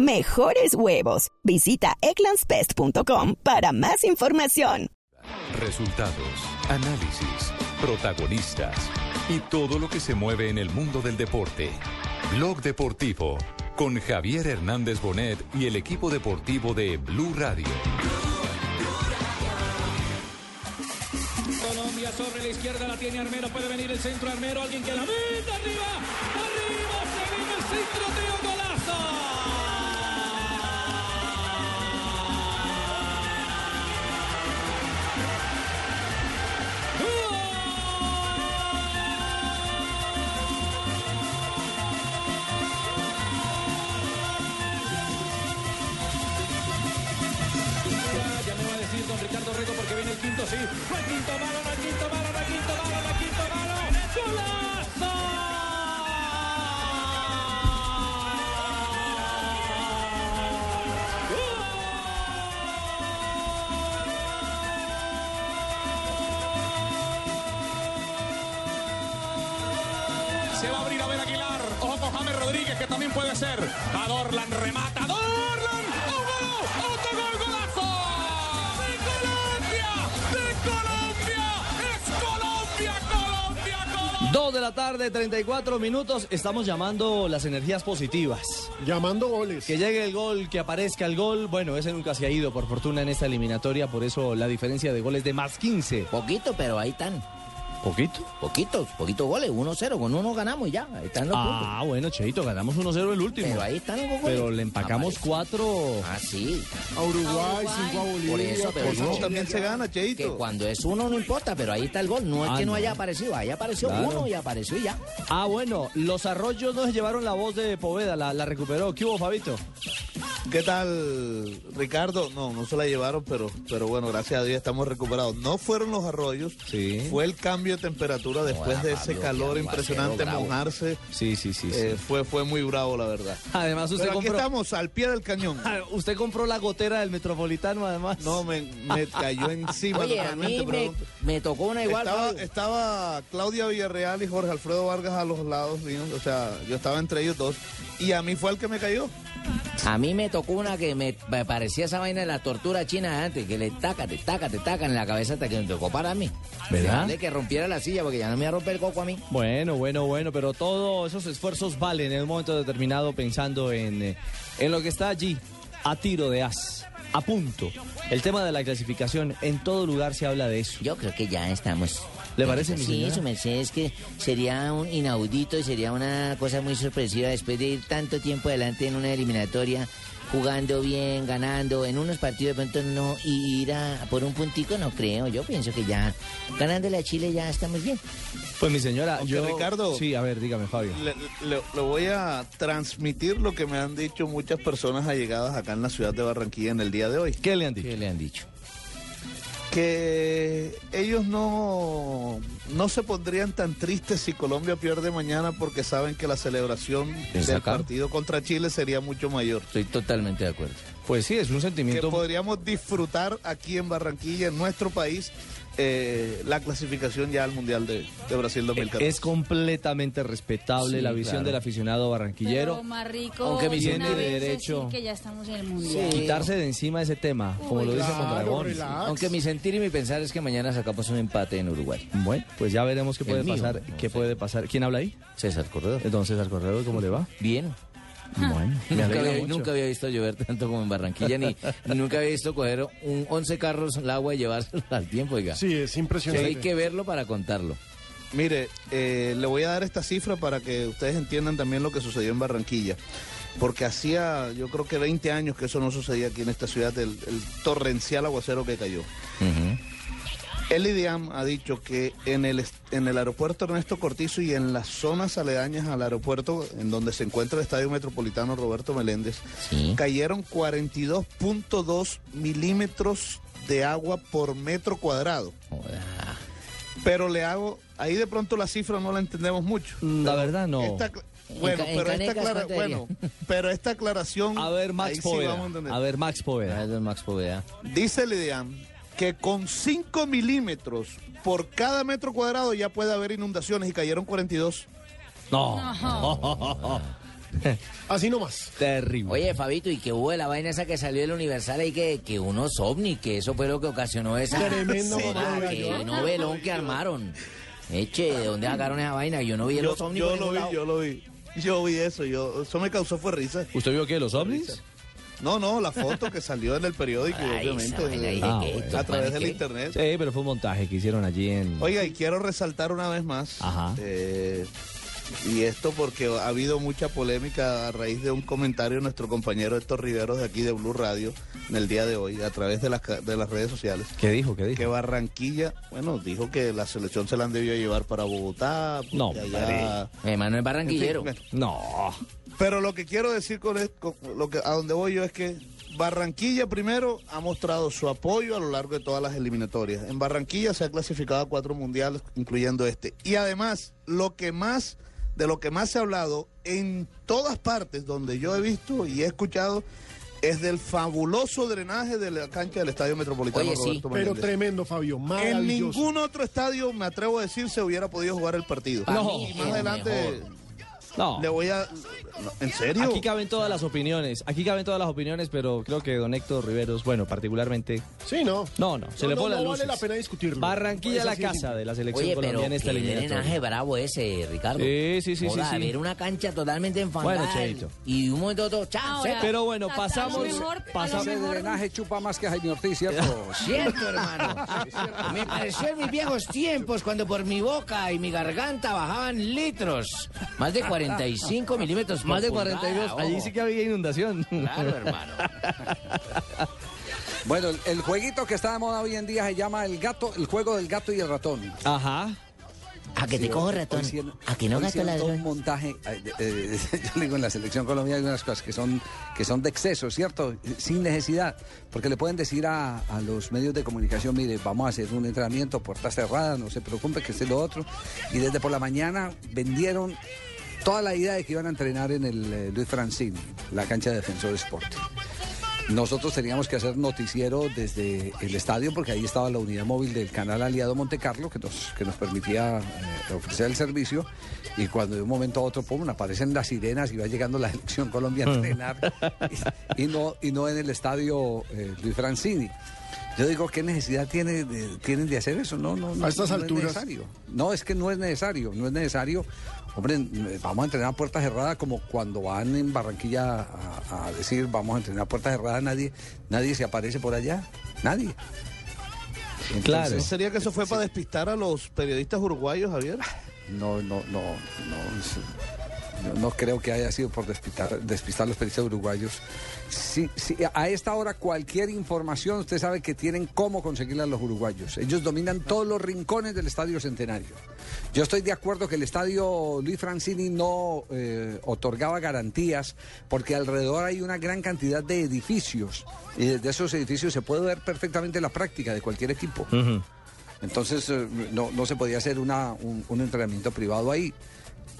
Mejores huevos. Visita egglandsbest.com para más información. Resultados, análisis, protagonistas y todo lo que se mueve en el mundo del deporte. Blog Deportivo con Javier Hernández Bonet y el equipo deportivo de Blue Radio. Colombia sobre la izquierda la tiene Armero, puede venir el centro Armero, alguien que la meta arriba, arriba, se viene el centro, Teo Golazo. Sí. Hay quinto malo, hay quinto malo, hay quinto malo, hay quinto malo. ¡Golazo! Se va a abrir a ver Aguilar. Ojo con James Rodríguez, que también puede ser. A Dorlan remata. 2 de la tarde, 34 minutos. Estamos llamando las energías positivas. Llamando goles. Que llegue el gol, que aparezca el gol. Bueno, ese nunca se ha ido, por fortuna, en esta eliminatoria. Por eso la diferencia de goles de más 15. Poquito, pero ahí están. ¿Poquito? Poquitos, poquitos goles. 1-0. Con uno ganamos y ya. Ahí están los puntos. Ah, bueno, Cheito, ganamos 1-0 el último. Pero ahí están los goles. Pero le empacamos Ah, cuatro. Ah, sí. A Uruguay, cinco a Bolivia. Por eso, pero no. Chile. también se gana, Que Cheito. cuando es uno no importa, pero ahí está el gol. No es Ah, que no, no. haya aparecido. Ahí apareció Claro. uno y apareció y ya. Ah, bueno, los arroyos nos llevaron la voz de Poveda, la, la recuperó. ¿Qué hubo, Fabito? ¿Qué tal, Ricardo? No, no se la llevaron, pero, pero bueno, gracias a Dios estamos recuperados. No fueron los arroyos, Sí. fue el cambio de temperatura después de ese Fabio, calor impresionante, mojarse. Sí, sí, sí. sí. eh, fue, fue muy bravo, la verdad. Además, usted Pero aquí compró. estamos, al pie del cañón. Ah, Usted compró la gotera del Metropolitano, además. No, me, me cayó encima Oye, a totalmente. mí me, pero- me tocó una igual. estaba Claudia Villarreal y Jorge Alfredo Vargas a los lados míos, o sea, yo estaba entre ellos dos, y a mí fue el que me cayó. A mí me tocó una que me, parecía esa vaina de la tortura china de antes, que le taca, te taca, te taca en la cabeza hasta que me tocó para mí. ¿Verdad? De que rompiera la silla porque ya no me iba a romper el coco a mí. Bueno, bueno, bueno, pero todos esos esfuerzos valen en un momento determinado pensando en, eh, en lo que está allí, a tiro de as, a punto. El tema de la clasificación, en todo lugar se habla de eso. Yo creo que ya estamos. ¿Le parece, mi Sí, su merced es que sería un inaudito y sería una cosa muy sorpresiva después de ir tanto tiempo adelante en una eliminatoria, jugando bien, ganando, en unos partidos de pronto no, y ir a por un puntico no creo. Yo pienso que ya ganándole a Chile ya estamos bien. Pues mi señora, Aunque, yo... Ricardo- Sí, a ver, dígame, Fabio. Le, le- le voy a transmitir lo que me han dicho muchas personas allegadas acá en la ciudad de Barranquilla en el día de hoy. ¿Qué le han dicho? ¿Qué le han dicho? Que ellos no, no se pondrían tan tristes si Colombia pierde mañana porque saben que la celebración del partido contra Chile sería mucho mayor. Estoy totalmente de acuerdo. Pues sí, es un Que sentimiento... podríamos disfrutar aquí en Barranquilla, en nuestro país, eh, la clasificación ya al Mundial de, de Brasil 2014. Es completamente respetable Sí, la visión claro. del aficionado barranquillero. Pero más rico Aunque me una tiene derecho- que ya estamos en el mundial. Quitarse de encima ese tema, como lo dice claro, Mondragón. relax. Aunque mi sentir y mi pensar es que mañana sacamos un empate en Uruguay. Bueno, pues ya veremos qué El puede mío, pasar. no ¿Qué puede pasar? ¿Quién habla ahí? César Corredor. Entonces, al corredor, ¿cómo le va? Bien. Bueno, me Nunca alegra había, nunca había visto llover tanto como en Barranquilla, ni nunca había visto coger un 11 carros el agua y llevárselo al tiempo, oiga. Sí, es impresionante. hay que verlo para contarlo. Mire, eh, le voy a dar esta cifra para que ustedes entiendan también lo que sucedió en Barranquilla. Porque hacía, yo creo que 20 años que eso no sucedía aquí en esta ciudad, el, el torrencial aguacero que cayó. El IDIAM ha dicho que en el, en el aeropuerto Ernesto Cortizo y en las zonas aledañas al aeropuerto, en donde se encuentra el Estadio Metropolitano Roberto Meléndez, Sí. cayeron 42.2 milímetros de agua por metro cuadrado. Pero le hago, ahí de pronto la cifra no la entendemos mucho. Mm, La verdad no. Esta bueno, En ca- en pero esta, canecas, aclara- ¿cuánto bueno, pero esta aclaración. A ver, Max sí Poveda. a ver, Max Poveda. Dice el IDEAM que con 5 milímetros por cada metro cuadrado ya puede haber inundaciones y cayeron 42. No. Así nomás. Terrible. Oye, Fabito, y que hubo de la vaina esa que salió del Universal ahí que, que unos ovni, que eso fue lo que ocasionó esa. Tremendo Sí, fotonovela. que novelón que armaron. Eche, ¿de dónde sacaron esa vaina? Yo no vi Yo, los ovnis yo lo vi, lado. yo lo vi. Yo vi eso, yo, eso me causó fue risa. ¿Usted vio qué? ¿Los ovnis? No, no, la foto que salió en el periódico, Ay, obviamente, de- Ah, ¿qué? bueno. ¿Estos a través del internet. Sí, pero fue un montaje que hicieron allí en... Oiga, y quiero resaltar una vez más, Ajá. eh, y esto porque ha habido mucha polémica a raíz de un comentario de nuestro compañero Héctor Riveros de aquí de Blue Radio en el día de hoy, a través de las, ca- de las redes sociales. ¿Qué dijo? ¿Qué Que dijo? Barranquilla, bueno, dijo que la selección se la han debió llevar para Bogotá. No, allá- En fin, barranquillero. bueno. No. Pero lo que quiero decir con esto, con lo que a donde voy yo es que Barranquilla primero ha mostrado su apoyo a lo largo de todas las eliminatorias. En Barranquilla se ha clasificado a cuatro mundiales, incluyendo este. Y además, lo que más, de lo que más se ha hablado en todas partes donde yo he visto y he escuchado, es del fabuloso drenaje de la cancha del Estadio Metropolitano Oye, sí, Roberto Pero tremendo, Fabio. En ningún otro estadio, me atrevo a decir, se hubiera podido jugar el partido. Pa' No. Y más adelante mejor. No. le voy a... no, ¿En serio? Aquí caben todas las opiniones, aquí caben todas las opiniones, pero creo que don Héctor Riveros, bueno, particularmente, Sí, no. no, no, se No, le no, pone no las vale luces. la pena discutirlo. Barranquilla Es la casa simple. de la selección Oye, pero colombiana en esta qué eliminatoria. drenaje bravo ese, Ricardo. Sí, sí, sí, sí, Joda, sí. ver una cancha totalmente enfangada. Bueno, Cheito. Y un momento otro, chao. Pero bueno, a- a pasamos- mejor- a pasamos- Ese drenaje chupa más que Jaime Ortiz, ¿cierto? Cierto, hermano. Me pareció en mis viejos tiempos cuando por mi boca y mi garganta bajaban litros. Más de 45 milímetros Más de pulgada, 42, allí sí que había inundación. Claro, hermano. Bueno, el, jueguito que está de moda hoy en día se llama el gato, el juego del gato y el ratón. Ajá. A que te Sí, cojo hoy ratón. hicieron- A que no gato todo un ladrón. montaje, eh, eh, yo digo en la selección colombiana hay unas cosas que son que son de exceso, ¿cierto? Sin necesidad, porque le pueden decir a, a los medios de comunicación, mire, vamos a hacer un entrenamiento puertas cerradas, no se preocupe que esté lo otro, y desde por la mañana vendieron toda la idea de que iban a entrenar en el eh, Luis Francini, la cancha de Defensor Sport. Nosotros teníamos que hacer noticiero desde el estadio porque ahí estaba la unidad móvil del canal aliado Monte Carlo que nos, que nos permitía eh, ofrecer el servicio y cuando de un momento a otro pum, aparecen las sirenas y va llegando la selección Colombia a entrenar y, y no, y no en el estadio eh, Luis Francini. Yo digo, ¿qué necesidad tiene de- tienen de hacer eso? No, no, no, A estas no es alturas. necesario. No, es que no es necesario, no es necesario. Hombre, vamos a entrenar a puerta cerrada como cuando van en Barranquilla a, a decir vamos a entrenar a puerta cerrada, nadie, nadie se aparece por allá, nadie. Entonces, Claro. ¿No sería que eso fue para despistar a los periodistas uruguayos, Javier? No, no, no, no, no, no creo que haya sido por despistar, despistar a los periodistas uruguayos. Sí, sí, a esta hora cualquier información usted sabe que tienen cómo conseguirla los uruguayos. Ellos dominan todos los rincones del Estadio Centenario. Yo estoy de acuerdo que el Estadio Luis Francini no eh, otorgaba garantías porque alrededor hay una gran cantidad de edificios y desde esos edificios se puede ver perfectamente la práctica de cualquier equipo. Entonces eh, no, no se podía hacer una, un, un entrenamiento privado ahí.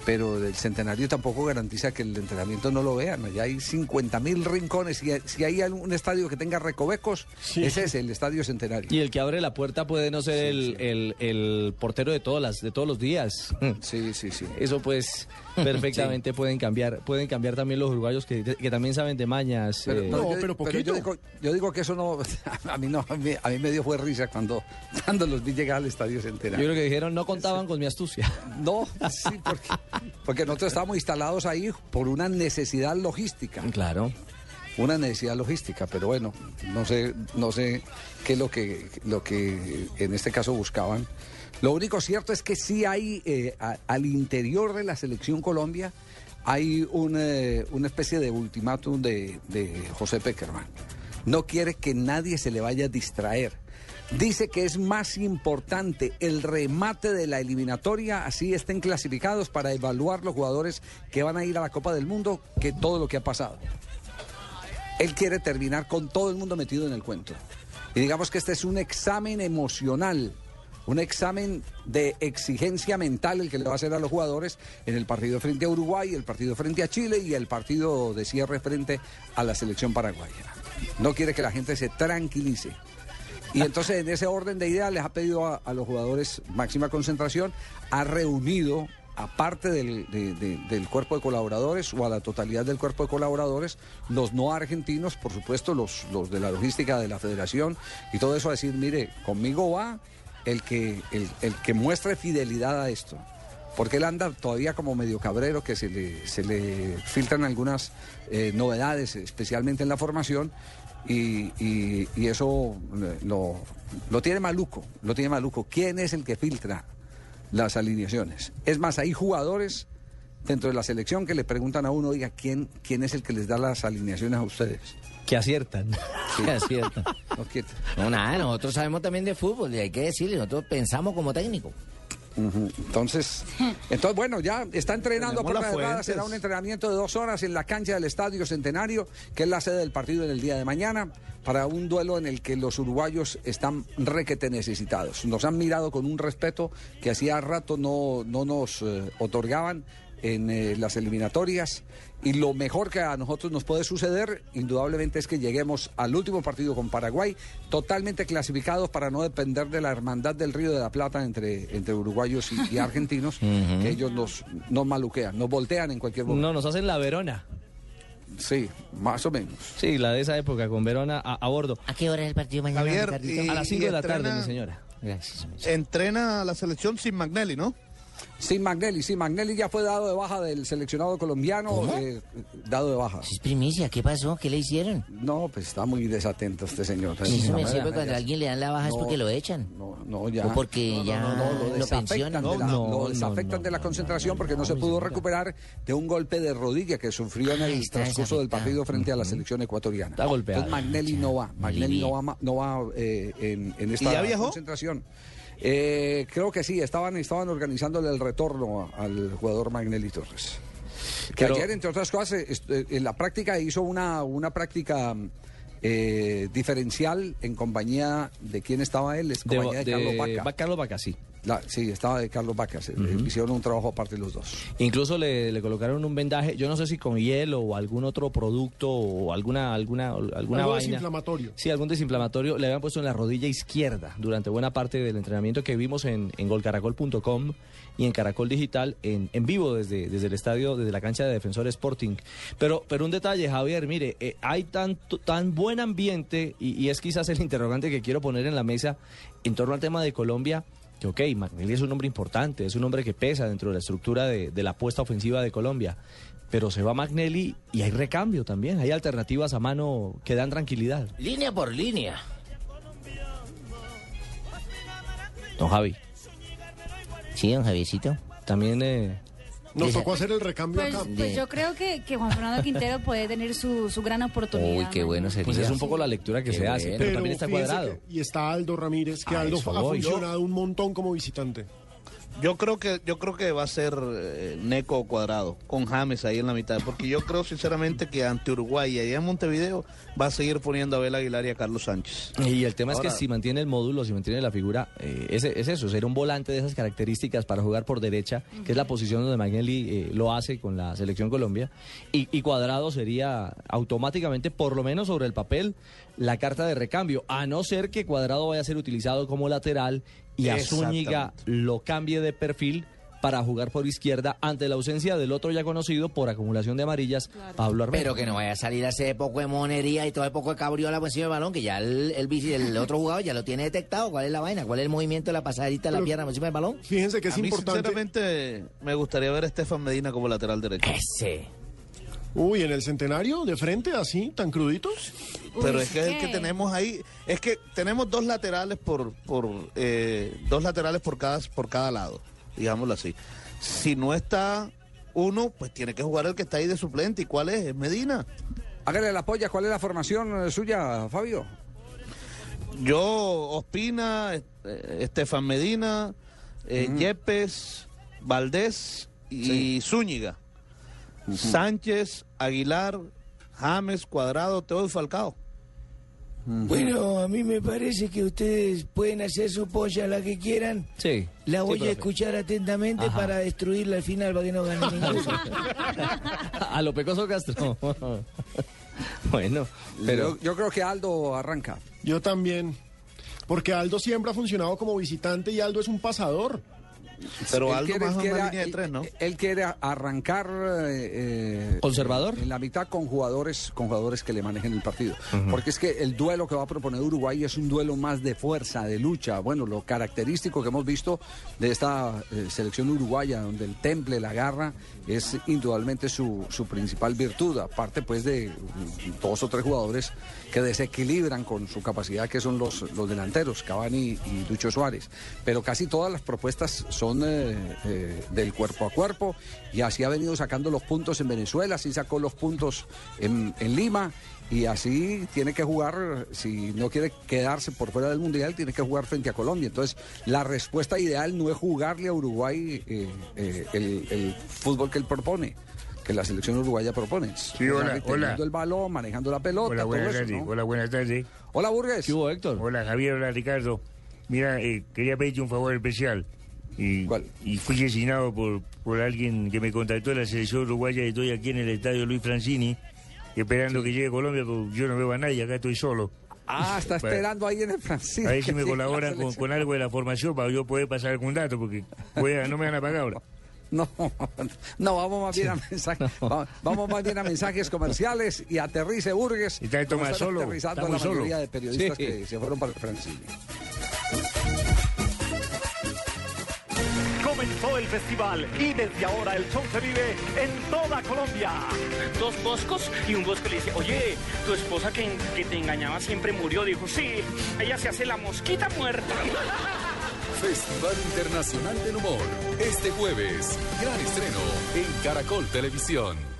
Pero el centenario tampoco garantiza que el entrenamiento no lo vean. Allá hay 50 mil rincones. Y si hay algún estadio que tenga recovecos, Sí. ese es el estadio centenario. Y el que abre la puerta puede no ser el, El, el portero de todas las, de todos los días. Sí, sí, sí. Eso pues perfectamente pueden cambiar, pueden cambiar también los uruguayos que, que también saben de mañas. Pero, eh, no, yo, pero yo poquito. digo, yo digo que eso no. A mí no. A mí, a mí me dio fue risa cuando, cuando los vi llegar al estadio yo centenario. creo que dijeron no contaban con mi astucia. No, sí, porque, porque nosotros estábamos instalados ahí por una necesidad logística. Claro. Una necesidad logística, pero bueno, no sé, no sé qué es lo que, lo que en este caso buscaban. Lo único cierto es que sí hay eh, al interior de la selección Colombia hay eh, una especie de ultimátum de, de José Peckerman. No quiere que nadie se le vaya a distraer. dice que es más importante el remate de la eliminatoria, así estén clasificados para evaluar los jugadores que van a ir a la Copa del Mundo, que todo lo que ha pasado. Él quiere terminar con todo el mundo metido en el cuento. Y digamos que este es un examen emocional, un examen de exigencia mental el que le va a hacer a los jugadores en el partido frente a Uruguay, el partido frente a Chile y el partido de cierre frente a la selección paraguaya. No quiere que la gente se tranquilice. Y entonces en ese orden de ideas les ha pedido a, los jugadores máxima concentración, ha reunido aparte del, de- de- del cuerpo de colaboradores o a la totalidad del cuerpo de colaboradores, los no argentinos, por supuesto, los, los de la logística de la federación y todo eso a decir, mire, conmigo va el que, el, el que muestre fidelidad a esto. Porque él anda todavía como medio cabrero, que se le, se le filtran algunas eh, novedades, especialmente en la formación, y, y- eso eh, lo, lo tiene maluco, lo tiene maluco. ¿Quién es el que filtra las alineaciones? Es más, hay jugadores dentro de la selección que le preguntan a uno, oiga, ¿quién, quién es el que les da las alineaciones a ustedes? Que aciertan. Sí. Que aciertan. No, nada, nosotros sabemos también de fútbol, y hay que decirle, nosotros pensamos como técnico. Entonces, entonces, bueno, ya está entrenando por las la. Será un entrenamiento de dos horas en la cancha del Estadio Centenario, que es la sede del partido en el día de mañana, para un duelo en el que los uruguayos están requete necesitados. Nos han mirado con un respeto que hacía rato no, no nos eh, otorgaban en eh, las eliminatorias. Y lo mejor que a nosotros nos puede suceder, indudablemente, es que lleguemos al último partido con Paraguay, totalmente clasificados para no depender de la hermandad del Río de la Plata entre, entre uruguayos y, y argentinos, que ellos nos, nos maluquean, nos voltean en cualquier momento. No, nos hacen la Verona. Sí, más o menos. Sí, la de esa época con Verona a, a bordo. ¿A qué hora es el partido mañana, Javier, Ricardito? y- A las 5 de la tarde, mi señora. Gracias. Entrena a la selección sin Magnelli, ¿no? Sin Magnelli, sí, Magnelli ya fue dado de baja del seleccionado colombiano, eh, dado de baja. Es primicia, ¿qué pasó? ¿Qué le hicieron? No, pues está muy desatento este señor. Eso me No, sirve cuando a alguien le dan la baja es No. porque lo echan. No, no, ya. O porque ya no, no, lo desafectan pensionan. de la, No, lo no, desafectan no, de la no, concentración no, porque no, se pudo recuperar de un golpe de rodilla que sufrió en el transcurso del partido frente a la selección ecuatoriana. Está golpeado. Entonces Magnelli no va, Magnelli no va, no va eh, en, en esta ¿Y ya viajó? concentración. Eh, creo que sí, estaban, estaban organizándole el retorno al jugador Magnelli Torres. Que Pero- ayer, entre otras cosas, eh, eh, en la práctica hizo una, una práctica eh, diferencial en compañía de quién estaba él, es De, compañía de, Carlos Vaca. Va- Carlos Vaca, sí. La- sí, estaba de Carlos Vacas. eh, Hicieron un trabajo aparte los dos. Incluso le, le colocaron un vendaje, yo no sé si con hielo o algún otro producto o alguna alguna alguna Algo vaina. desinflamatorio. Sí, algún desinflamatorio le habían puesto en la rodilla izquierda durante buena parte del entrenamiento que vimos en, en golcaracol.com y en Caracol Digital en, en vivo desde, desde el estadio, desde la cancha de Defensor Sporting. Pero, pero un detalle, Javier, mire, eh, hay tanto, tan buen ambiente y, y es quizás el interrogante que quiero poner en la mesa en torno al tema de Colombia. Que ok, Magnelli es un hombre importante, es un hombre que pesa dentro de la estructura de, de la apuesta ofensiva de Colombia. Pero se va Magnelli y hay recambio también, hay alternativas a mano que dan tranquilidad. Línea por línea. Don Javi, Sí, don Javiercito. también eh, Nos tocó hacer el recambio Pues, acá. pues yo creo que, que Juan Fernando Quintero puede tener su, su gran oportunidad. Uy, qué bueno sería. pues es un poco la lectura que Qué se hace, bueno. pero, también está cuadrado. que- y está Aldo Ramírez, que Aldo ha voy. funcionado un montón como visitante. Yo creo que yo creo que va a ser eh, Neco Cuadrado con James ahí en la mitad, porque yo creo sinceramente que ante Uruguay y allá en Montevideo va a seguir poniendo a Abel Aguilar y a Carlos Sánchez. Y el tema es que si mantiene el módulo, si mantiene la figura, eh, es, es eso, ser un volante de esas características para jugar por derecha, que es la posición donde Magnelli eh, lo hace con la selección Colombia, y, y Cuadrado sería automáticamente, por lo menos sobre el papel, la carta de recambio, a no ser que Cuadrado vaya a ser utilizado como lateral y a Zúñiga lo cambie de perfil para jugar por izquierda ante la ausencia del otro ya conocido por acumulación de amarillas, Pablo Armero. Pero que no vaya a salir a hacer poco de monería y todo el poco de cabriola por encima del balón, que ya el, el, bici- el otro jugador ya lo tiene detectado. ¿Cuál es la vaina? ¿Cuál es el movimiento de la pasadita de la pierna por encima del balón? Fíjense que es a mí importante. sinceramente me gustaría ver a Estefan Medina como lateral derecho. Ese. Uy, en el centenario, de frente, así, tan cruditos. Pero Uy, es que es el que tenemos ahí, es que tenemos dos laterales por, por eh, dos laterales por cada, por cada lado, digámoslo así. Si no está uno, pues tiene que jugar el que está ahí de suplente. ¿Y cuál es? Es Medina. Hágale la polla, ¿cuál es la formación eh, suya, Fabio? Yo, Ospina, eh, Estefan Medina, eh, Yepes, Valdés y Zúñiga. Sánchez, Aguilar, James, Cuadrado, Teo y Falcao. Bueno, a mí me parece que ustedes pueden hacer su polla la que quieran. Sí. La voy Sí, a escuchar atentamente Ajá. para destruirla al final para que no gane ninguno. A lo pecoso Castro. bueno, pero Yo, yo creo que Aldo arranca. Yo también. Porque Aldo siempre ha funcionado como visitante y Aldo es un pasador. Pero Él Aldo quiere- más quiere- una línea de él- tres, ¿no? Él quiere arrancar eh, eh, ¿Conservador? En la mitad con jugadores, con jugadores que le manejen el partido. Porque es que el duelo que va a proponer Uruguay es un duelo más de fuerza, de lucha. Bueno, lo característico que hemos visto de esta eh, selección uruguaya, donde el temple, la garra, es indudablemente su, su principal virtud. Aparte, pues, de dos o tres jugadores que desequilibran con su capacidad, que son los, los delanteros, Cavani y Lucho Suárez. Pero casi todas las propuestas son eh, eh, del cuerpo a cuerpo y así ha venido sacando los puntos en Venezuela, así sacó los puntos en, en Lima y así tiene que jugar, si no quiere quedarse por fuera del Mundial, tiene que jugar frente a Colombia. Entonces, la respuesta ideal no es jugarle a Uruguay eh, eh, el, el fútbol que él propone. Que la selección uruguaya propone. Sí, hola, hola. el balón, manejando la pelota, Hola, buenas tardes. ¿no? Hola, buenas tardes. Hola, Burgues. ¿qué hubo, Héctor? Hola, Javier. Hola, Ricardo. Mira, eh, quería pedirte un favor especial. Y, ¿Cuál? y fui asesinado por, por alguien que me contactó de la selección uruguaya y estoy aquí en el estadio Luis Francini, esperando que llegue Colombia, porque yo no veo a nadie, acá estoy solo. Ah, está Bueno. esperando ahí en el Francisco. A ver si me colaboran con, algo de la formación para yo poder pasar algún dato, porque a- no me van a pagar ahora. No, no, vamos más bien a mensajes, va- vamos más bien a mensajes comerciales y aterrice Burgues. Está como más están solo, aterrizando está la mayoría solo. de periodistas Sí. que se fueron para el Francini. Comenzó el festival y desde ahora el show se vive en toda Colombia. dos boscos y un bosco le dice, oye, tu esposa que, que te engañaba siempre murió. Dijo, sí, ella se hace la mosquita muerta. Festival Internacional del Humor. Este jueves, gran estreno en Caracol Televisión.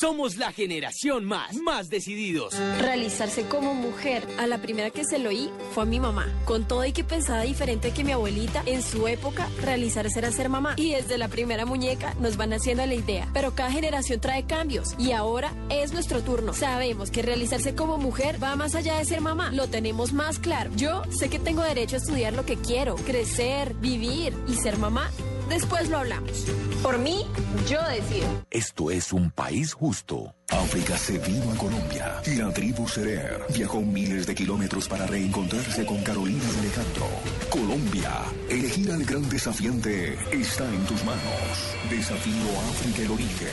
Somos la generación más, más decididos. Realizarse como mujer. A la primera que se lo oí fue a mi mamá. Con todo y que pensaba diferente que mi abuelita, en su época, realizarse era ser mamá. Y desde la primera muñeca nos van haciendo la idea. Pero cada generación trae cambios. Y ahora es nuestro turno. Sabemos que realizarse como mujer va más allá de ser mamá. Lo tenemos más claro. Yo sé que tengo derecho a estudiar lo que quiero, crecer, vivir y ser mamá. Después lo hablamos. Por mí, yo decido. Esto es un país justo. África se vino a Colombia. La tribu Serer viajó miles de kilómetros para reencontrarse con Carolina de Alejandro. Colombia, elegir al gran desafiante está en tus manos. Desafío África el origen.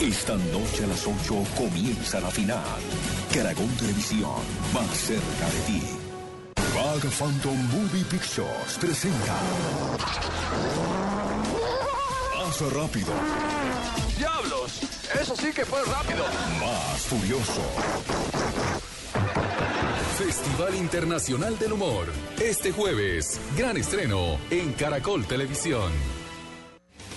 Esta noche a las 8 comienza la final. Caracol Televisión, más cerca de ti. Bag Phantom Movie Pictures presenta. Más rápido. ¡Diablos! Eso sí que fue rápido. Más furioso. Festival Internacional del Humor. Este jueves, gran estreno en Caracol Televisión.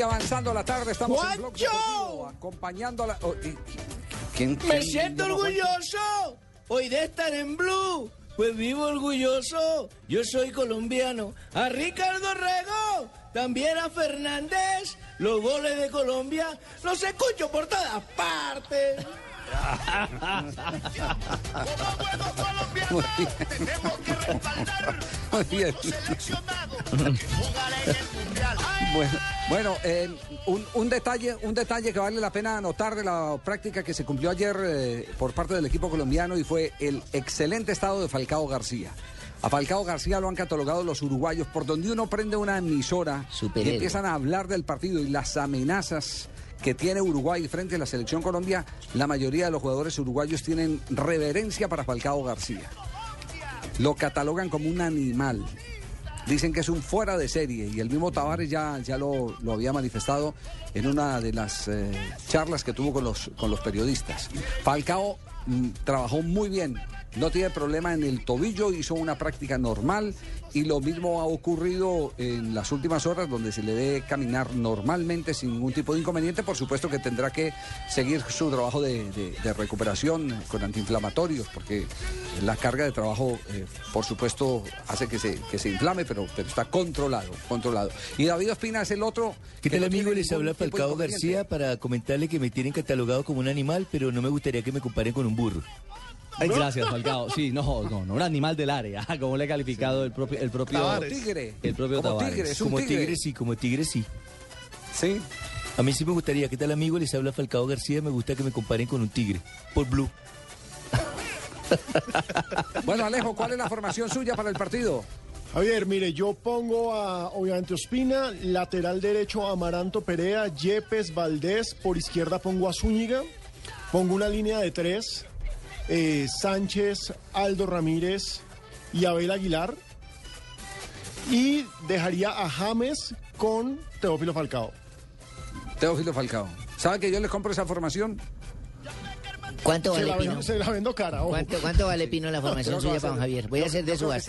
Sigue avanzando la tarde, estamos en Blog ¡Juancho! Deportivo, acompañando a la... oh, y- ¿Quién, Me siento orgulloso hoy de estar en Blue. Pues vivo orgulloso. Yo soy colombiano. A Ricardo Rego, también a Fernández. Los goles de Colombia los escucho por todas partes. Muy bien. Muy bien. Bueno, bueno eh, un, un detalle, un detalle que vale la pena anotar de la práctica que se cumplió ayer eh, por parte del equipo colombiano y fue el excelente estado de Falcao García. A Falcao García lo han catalogado los uruguayos por donde uno prende una emisora y empiezan a hablar del partido y las amenazas que tiene Uruguay frente a la selección Colombia. La mayoría de los jugadores uruguayos tienen reverencia para Falcao García. Lo catalogan como un animal. Dicen que es un fuera de serie y el mismo Tavares ya, ya lo, lo había manifestado en una de las eh, charlas que tuvo con los, con los periodistas. Falcao mm, trabajó muy bien, no tiene problema en el tobillo, hizo una práctica normal y lo mismo ha ocurrido en las últimas horas donde se le ve caminar normalmente sin ningún tipo de inconveniente. Por supuesto que tendrá que seguir su trabajo de, de- de recuperación con antiinflamatorios porque la carga de trabajo, eh, por supuesto, hace que se, que se inflame, pero, pero está controlado, controlado. Y David Ospina es el otro. ¿Qué tal no amigo? Les habla Falcao. García para comentarle que me tienen catalogado como un animal, pero no me gustaría que me comparen con un burro. Ay, gracias, Falcao. Sí, no, no, no, un animal del área, como le ha calificado el propio, el propio Tavares. Tigre. El propio Como Tavares. tigre, como tigre sí, como tigre sí. Sí. A mí sí me gustaría, ¿qué tal amigo? Les habla Falcao García, me gusta que me comparen con un tigre, por Blue. Bueno, Alejo, ¿cuál es la formación suya para el partido? Javier, mire, yo pongo a, obviamente, Ospina, lateral derecho Amaranto Perea, Yepes, Valdés, por izquierda pongo a Zúñiga, pongo una línea de tres, eh, Sánchez, Aldo Ramírez y Abel Aguilar, y dejaría a James con Teófilo Falcao. Teófilo Falcao. ¿Sabe que yo le compro esa formación? ¿Cuánto Se vale la, Pino? vendo, se la vendo cara, ojo. ¿Cuánto, cuánto vale Pino la formación suya para Javier? Voy a hacer de yo creo que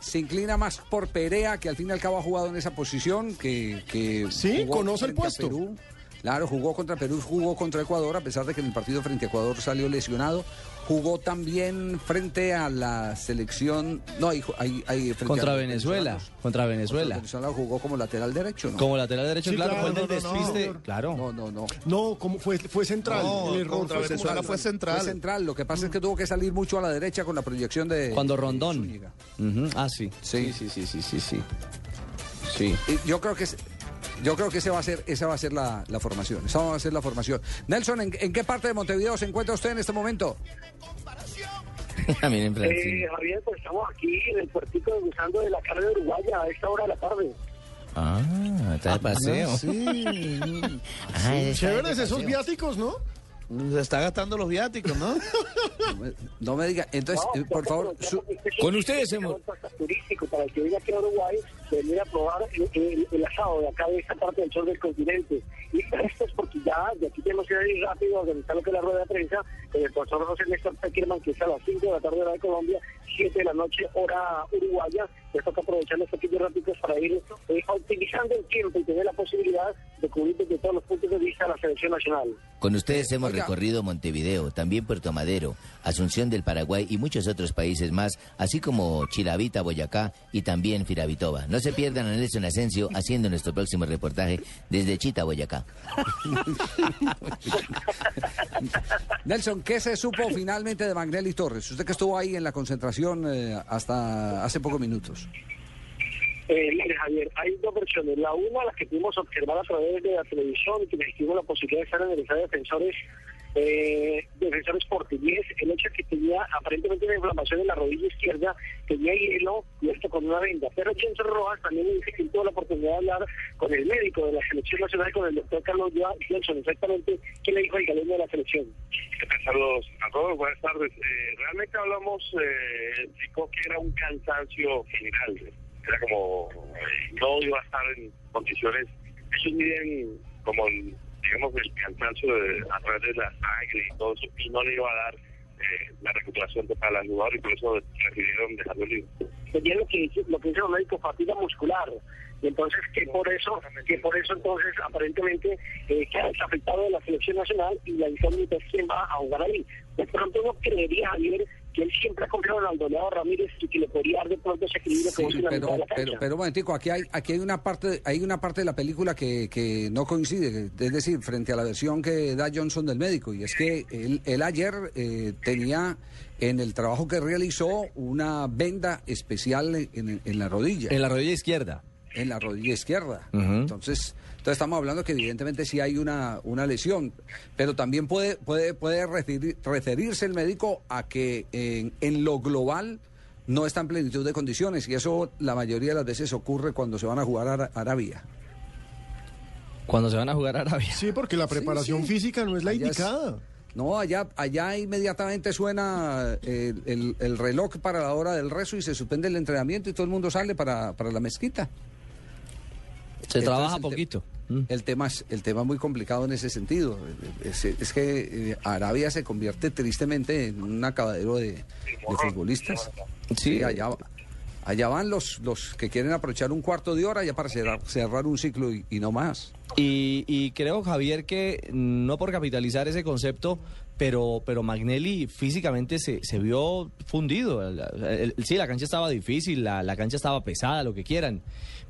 se inclina- Se más por Perea, que al fin y al cabo ha jugado en esa posición, que, que Sí, conoce el puesto. Perú. Claro, jugó contra Perú, jugó contra Ecuador, a pesar de que en el partido frente a Ecuador salió lesionado. Jugó también frente a la selección. No, hay, hay, hay frente Contra a los Venezuela, contra Contra Venezuela. Venezuela jugó como lateral derecho, ¿no? Como lateral derecho, Sí, claro, claro, fue el del no, no, despiste. no. Claro. No, no, no. No, como fue, fue central. No, el error contra fue Venezuela central. fue central. Fue central. Lo que pasa es que tuvo que salir mucho a la derecha con la proyección de. Cuando de Rondón. Ah, sí. Sí. Sí, sí, sí, sí, sí, sí. Sí. Y Yo creo que yo creo que ese va a ser esa va a ser la, la formación. Esa va a ser la formación. Nelson, ¿en, en qué parte de Montevideo se encuentra usted en este momento? Francino. Eh, Javier, pues estamos aquí en el puertico gustando de la carne uruguaya a esta hora de la tarde. Ah, está de paseo. Ah, sí. Ah, de Chéveres esos paseo. viáticos, ¿no? Se está gastando los viáticos, ¿no? No me, no me diga. Entonces, No, eh, por favor, su- Con ustedes hemos... Para el que venga aquí a Uruguay, venir a probar el, el- el asado de acá de esta parte del sur del continente. Y esto es porque ya de aquí tenemos que ir rápido a organizar lo que es la rueda de prensa. Eh, El profesor José Néstor Peckerman, que está a las 5 de la tarde hora de Colombia, 7 de la noche hora uruguaya. Les toca aprovechar los pequeños rápidos para ir eh, optimizando el tiempo y tener la posibilidad de cubrir desde todos los puntos de vista a la selección nacional. Con ustedes hemos Oiga. recorrido Montevideo, también Puerto Madero, Asunción del Paraguay y muchos otros países más, así como Chilavita, Boyacá y también Firavitoba. No se pierdan a Nelson Asensio haciendo nuestro próximo reportaje desde Chita, Boyacá. Nelson, ¿qué se supo finalmente de Magnelli Torres? Usted que estuvo ahí en la concentración eh, hasta hace pocos minutos. Eh, mire, Javier, hay dos versiones. La una, la que pudimos observar a través de la televisión, que tuvimos la posibilidad de estar en el de defensores, eh, defensores portugués, el hecho de que tenía aparentemente una inflamación en la rodilla izquierda, tenía hielo y esto con una venda. Pero Jenson Rojas también me dice que tuvo la oportunidad de hablar con el médico de la selección nacional, con el doctor Carlos Joa exactamente, ¿qué le dijo el galeno de la selección? Saludos a todos, buenas tardes. Eh, realmente hablamos, eh, que era un cansancio general, era como eh, no iba a estar en condiciones, ellos miden como digamos el cansancio de- a través de la sangre y todo eso, y no le iba a dar eh, la recuperación total al jugador y por eso decidieron dejarlo libre. tenía lo que lo que dicen los médicos fatiga muscular y entonces que por eso que por eso entonces aparentemente eh, queda desafectado de la selección nacional y la incógnita es quién va a jugar ahí de pronto uno creería Javier que él siempre ha confiado en Aldoleado Ramírez y que le podría dar de pronto ese equilibrio que Sí, mitad pero, la pero, pero un momentico, aquí hay, aquí hay una parte, hay una parte de la película que, que no coincide, es decir, frente a la versión que da Johnson del médico, y es que él, él ayer eh, tenía en el trabajo que realizó una venda especial en, en la rodilla. En la rodilla izquierda. En la rodilla izquierda. Entonces, entonces estamos hablando que evidentemente sí hay una, una lesión, pero también puede, puede, puede referir- referirse el médico a que en, en lo global no está en plenitud de condiciones y eso la mayoría de las veces ocurre cuando se van a jugar a Ara- Arabia. Cuando se van a jugar a Arabia. Sí, porque la preparación física no es la Allá es- indicada. No, allá, allá inmediatamente suena eh, el, el reloj para la hora del rezo y se suspende el entrenamiento y todo el mundo sale para, para la mezquita. Se Entonces, trabaja poquito. El tema, es, el tema es muy complicado en ese sentido. Es, es que eh, Arabia se convierte tristemente en un acabadero de, de futbolistas. Sí, allá, allá van los, los que quieren aprovechar un cuarto de hora ya para cerrar, cerrar un ciclo y, y no más. Y, y creo, Javier, que no por capitalizar ese concepto, pero, pero Magnelli físicamente se, se vio fundido. El- el- el- sí, la cancha estaba difícil, la, la cancha estaba pesada, lo que quieran.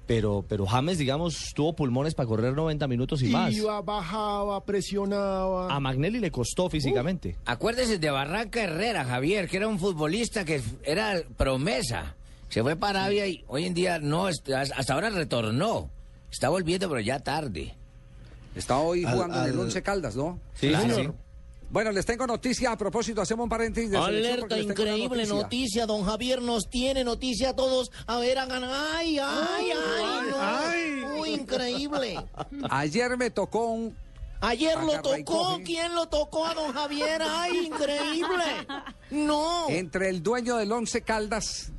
Pero, pero James, digamos, tuvo pulmones para correr 90 minutos y más. Iba, bajaba, presionaba. A Magnelli le costó físicamente. Acuérdese de Barranca Herrera, Javier, que era un futbolista que era promesa. Se fue para Arabia y hoy en día no, hasta ahora retornó. Está volviendo, pero ya tarde. Está hoy Al- jugando en el Once Caldas, ¿no? Sí, sí, sí. Bueno, les tengo noticia a propósito, hacemos un paréntesis de Alerta increíble noticia. don Javier nos tiene noticia a todos. A ver, hagan, ay, ay, ay, no. Uy, increíble. Ayer me tocó un Ayer lo Agarra tocó. ¿quién lo tocó a don Javier? Ay, increíble. No. entre el dueño del Once Caldas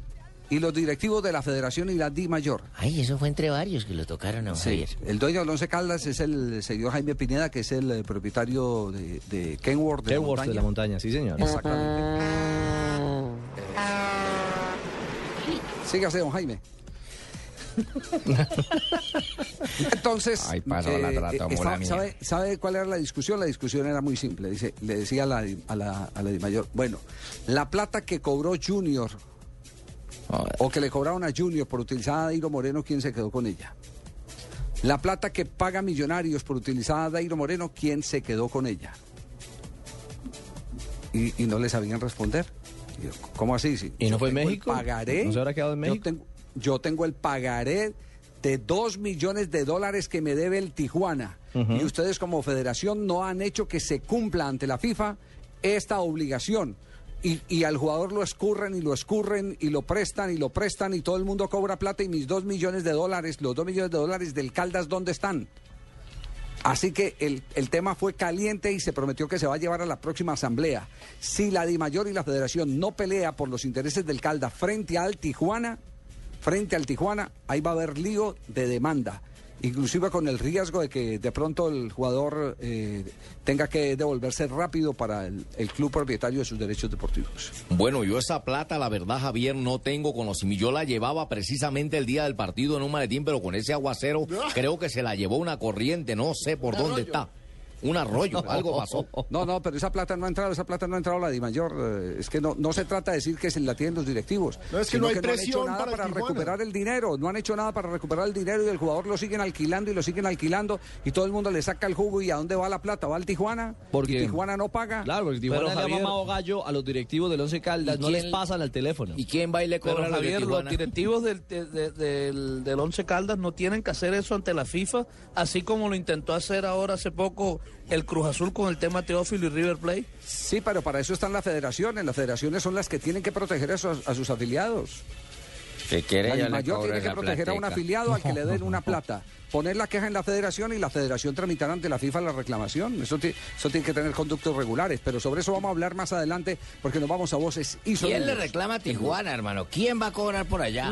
y los directivos de la Federación y la Di Mayor. Ay, eso fue entre varios que lo tocaron a Sí, Javier. el dueño del Once Caldas es el señor Jaime Pineda, que es el eh, propietario de, de Kenworth de, Kenworth la de la montaña, sí, señor. Exactamente. Sígase, don Jaime. Entonces, Ay, la eh, mula estaba- mía. ¿sabe, sabe cuál era la discusión? La discusión era muy simple. Dice, le decía a la, a la, a la Di mayor, bueno, la plata que cobró Junior o que le cobraron a Junior por utilizar a Dairo Moreno, ¿quién se quedó con ella? La plata que paga Millonarios por utilizar a Dairo Moreno, ¿quién se quedó con ella? Y, y no le sabían responder. Yo, ¿Cómo así? Sí, ¿Y no fue México? pagaré. ¿No se habrá quedado en Yo México? tengo, yo tengo el pagaré de dos millones de dólares que me debe el Tijuana. Y ustedes como federación no han hecho que se cumpla ante la FIFA esta obligación. Y, y al jugador lo escurren y lo escurren y lo prestan y lo prestan y todo el mundo cobra plata y mis dos millones de dólares, los dos millones de dólares del Caldas, ¿dónde están? Así que el, el tema fue caliente y se prometió que se va a llevar a la próxima asamblea. Si la DIMAYOR y la Federación no pelea por los intereses del Caldas frente al Tijuana, frente al Tijuana, ahí va a haber lío de demanda. Inclusive con el riesgo de que de pronto el jugador eh, tenga que devolverse rápido para el, el club propietario de sus derechos deportivos. Bueno, yo esa plata, la verdad, Javier, no tengo conocimiento. Yo la llevaba precisamente el día del partido en un maletín, pero con ese aguacero creo que se la llevó una corriente, no sé por dónde está. Un arroyo, algo pasó. No, no, pero esa plata no ha entrado, esa plata no ha entrado la DIMAYOR. eh, es que no, no se trata de decir que se la tienen los directivos. No, es que sino no hay han presión hecho nada para recuperar el dinero. No han hecho nada para recuperar el dinero y el jugador lo siguen alquilando y lo siguen alquilando y todo el mundo le saca el jugo. ¿Y a dónde va la plata? ¿Va al Tijuana? Porque- ¿Y Tijuana no paga? Claro, porque Tijuana Pero, le ha Javier, mamado gallo a los directivos del Once Caldas, ¿Y no les pasan al teléfono. ¿Y quién va y le cobra a los Javier, directivos del, de- de- del, del Once Caldas no tienen que hacer eso ante la FIFA, así como lo intentó hacer ahora hace poco el Cruz Azul con el tema Teófilo y River Plate. Sí, pero para eso están las federaciones. Las federaciones son las que tienen que proteger a sus, a sus afiliados. Que quiere La cobro tiene que proteger a un afiliado al que le den una plata. Poner la queja en la federación y la federación tramitar ante la FIFA la reclamación. Eso, ti- eso tiene que tener conductos regulares. Pero sobre eso vamos a hablar más adelante porque nos vamos a voces y ¿Quién le reclama a Tijuana, hermano? ¿Quién va a cobrar por allá?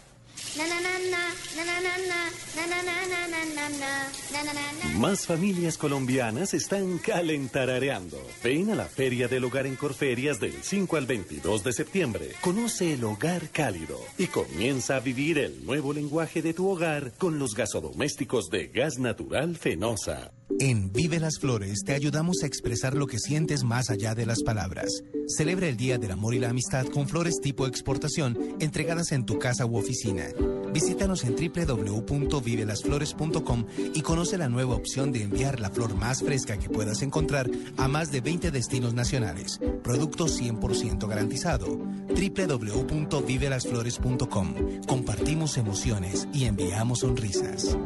Más familias colombianas están calentarareando. Ven a la Feria del Hogar en Corferias del 5 al 22 de septiembre. Conoce el hogar cálido y comienza a vivir el nuevo lenguaje de tu hogar con los gasodomésticos de gas natural Fenosa. En Vive las Flores te ayudamos a expresar lo que sientes más allá de las palabras. Celebra el Día del Amor y la Amistad con flores tipo exportación entregadas en tu casa u oficina. Visítanos en www.vivelasflores.com y conoce la nueva opción de enviar la flor más fresca que puedas encontrar a más de 20 destinos nacionales. Producto 100% garantizado. www.vivelasflores.com. Compartimos emociones y enviamos sonrisas.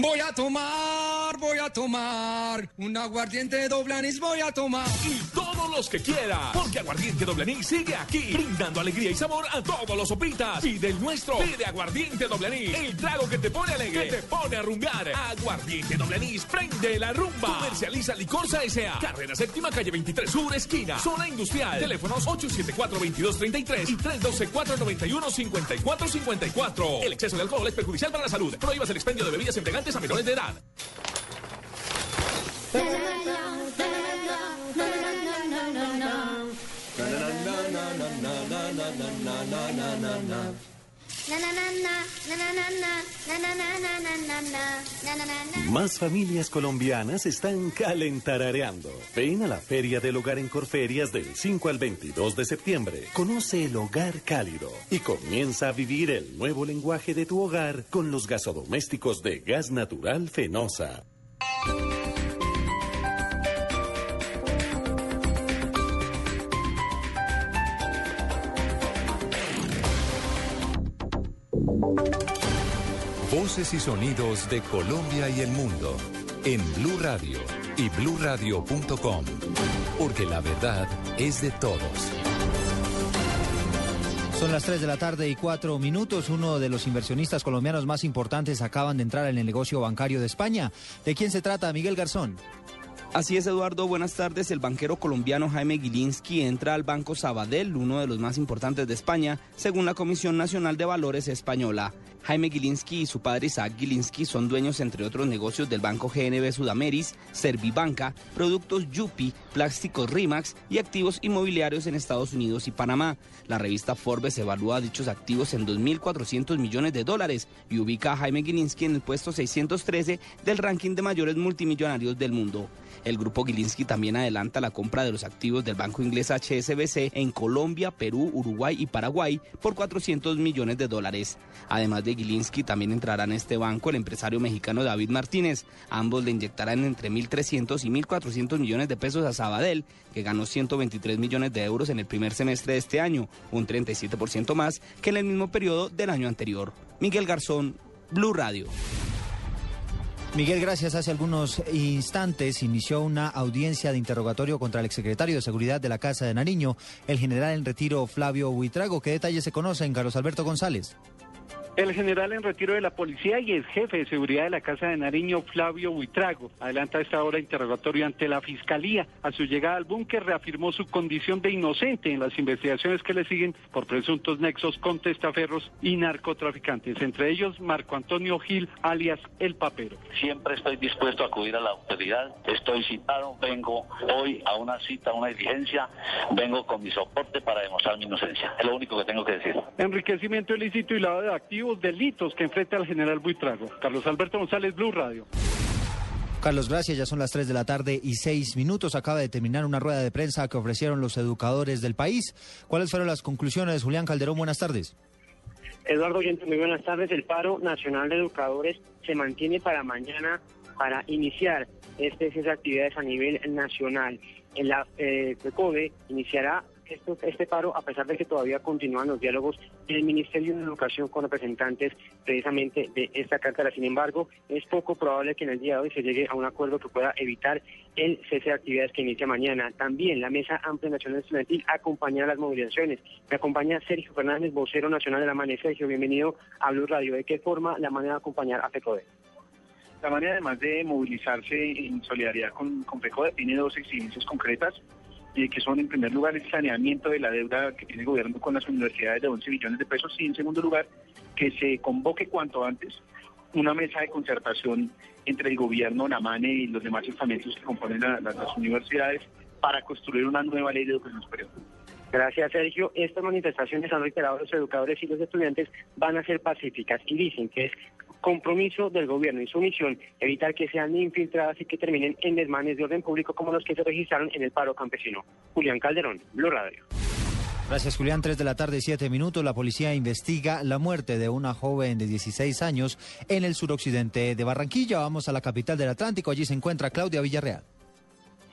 Voy a tomar, voy a tomar un aguardiente doble anís, voy a tomar. Los que quiera, porque Aguardiente Doble Anís sigue aquí, brindando alegría y sabor a todos los sopitas. Y del nuestro, pide Aguardiente Doble Anís, el trago que te pone alegre, que te pone a rumbear. Aguardiente Doble Anís, prende la rumba. Comercializa Licorsa S.A. Carrera Séptima, calle 23 Sur, esquina, zona industrial. Teléfonos 874-2233 y 312-491-5454. El exceso de alcohol es perjudicial para la salud. Prohíbas el expendio de bebidas embriagantes a menores de edad. Más familias colombianas están calentarareando. Ven a la Feria del Hogar en Corferias del 5 al 22 de septiembre. Conoce el hogar cálido y comienza a vivir el nuevo lenguaje de tu hogar con los gasodomésticos de gas natural Fenosa. Voces y sonidos de Colombia y el mundo en Blue Radio y bluradio.com, porque la verdad es de todos. Son las 3 de la tarde y 4 minutos. Uno de los inversionistas colombianos más importantes acaban de entrar en el negocio bancario de España. ¿De quién se trata, Miguel Garzón? Así es, Eduardo. Buenas tardes. El banquero colombiano Jaime Gilinski entra al Banco Sabadell, uno de los más importantes de España, según la Comisión Nacional de Valores Española. Jaime Gilinski y su padre Isaac Gilinski son dueños, entre otros negocios, del Banco GNB Sudameris, Servibanca, Productos Yupi, Plásticos Rimax y activos inmobiliarios en Estados Unidos y Panamá. La revista Forbes evalúa dichos activos en 2.400 millones de dólares y ubica a Jaime Gilinski en el puesto 613 del ranking de mayores multimillonarios del mundo. El grupo Gilinski también adelanta la compra de los activos del banco inglés HSBC en Colombia, Perú, Uruguay y Paraguay por 400 millones de dólares. Además de Gilinski, también entrará en este banco el empresario mexicano David Martínez. Ambos le inyectarán entre 1.300 y 1.400 millones de pesos a Sabadell, que ganó 123 millones de euros en el primer semestre de este año, un 37% más que en el mismo periodo del año anterior. Miguel Garzón, Blue Radio. Miguel, gracias. Hace algunos instantes inició una audiencia de interrogatorio contra el exsecretario de Seguridad de la Casa de Nariño, el general en retiro Flavio Huitrago. ¿Qué detalles se conocen, Carlos Alberto González? El general en retiro de la policía y el jefe de seguridad de la Casa de Nariño, Flavio Buitrago, adelanta esta hora interrogatorio ante la Fiscalía. A su llegada al búnker reafirmó su condición de inocente en las investigaciones que le siguen por presuntos nexos con testaferros y narcotraficantes, entre ellos Marco Antonio Gil, alias El Papero. Siempre estoy dispuesto a acudir a la autoridad. Estoy citado, vengo hoy a una cita, a una diligencia, vengo con mi soporte para demostrar mi inocencia. Es lo único que tengo que decir. Enriquecimiento ilícito y lavado de activos delitos que enfrenta el general Buitrago. Carlos Alberto González, Blue Radio. Carlos, gracias. Ya son las 3 de la tarde y 6 minutos. Acaba de terminar una rueda de prensa que ofrecieron los educadores del país. ¿Cuáles fueron las conclusiones? Julián Calderón, buenas tardes. Eduardo Oyente, muy buenas tardes. El paro nacional de educadores se mantiene para mañana para iniciar estas actividades a nivel nacional. En la eh, iniciará esto, este paro, a pesar de que todavía continúan los diálogos en el Ministerio de Educación con representantes precisamente de esta cátedra. Sin embargo, es poco probable que en el día de hoy se llegue a un acuerdo que pueda evitar el cese de actividades que inicia mañana. También la Mesa Amplia Nacional Estudiantil acompañará las movilizaciones. Me acompaña Sergio Fernández, vocero nacional de la MANE. Sergio, bienvenido a Blue Radio. ¿De qué forma la manera de acompañar a FECODE? La manera, además de movilizarse en solidaridad con, con tiene dos exigencias concretas. Eh, que son en primer lugar el saneamiento de la deuda que tiene el gobierno con las universidades de 11 billones de pesos y en segundo lugar que se convoque cuanto antes una mesa de concertación entre el gobierno, la MANE y los demás estamentos que componen la- la- las universidades para construir una nueva ley de educación superior. Gracias, Sergio. Estas manifestaciones han reiterado los educadores y los estudiantes van a ser pacíficas y dicen que es compromiso del gobierno y su misión evitar que sean infiltradas y que terminen en desmanes de orden público como los que se registraron en el paro campesino. Julián Calderón, Blue Radio. Gracias, Julián. Tres de la tarde, siete minutos. La policía investiga la muerte de una joven de 16 años en el suroccidente de Barranquilla. Vamos a la capital del Atlántico. Allí se encuentra Claudia Villarreal.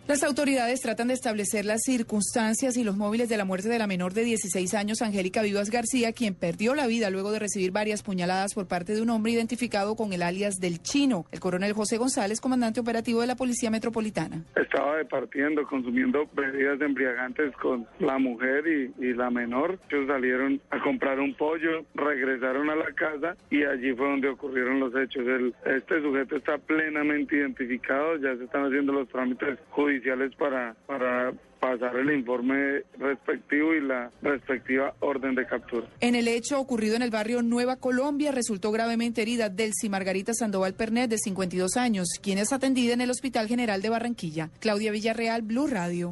Las autoridades tratan de establecer las circunstancias y los móviles de la muerte de la menor de 16 años, Angélica Vivas García, quien perdió la vida luego de recibir varias puñaladas por parte de un hombre identificado con el alias del chino. El coronel José González, comandante operativo de la Policía Metropolitana. Estaba departiendo, consumiendo bebidas embriagantes con la mujer y, la menor. Ellos salieron a comprar un pollo, regresaron a la casa y allí fue donde ocurrieron los hechos. El- este sujeto está plenamente identificado, ya se están haciendo los trámites judiciales para, para pasar el informe respectivo y la respectiva orden de captura. En el hecho ocurrido en el barrio Nueva Colombia, resultó gravemente herida Delcy Margarita Sandoval Pernet, de 52 años, quien es atendida en el Hospital General de Barranquilla. Claudia Villarreal, Blue Radio.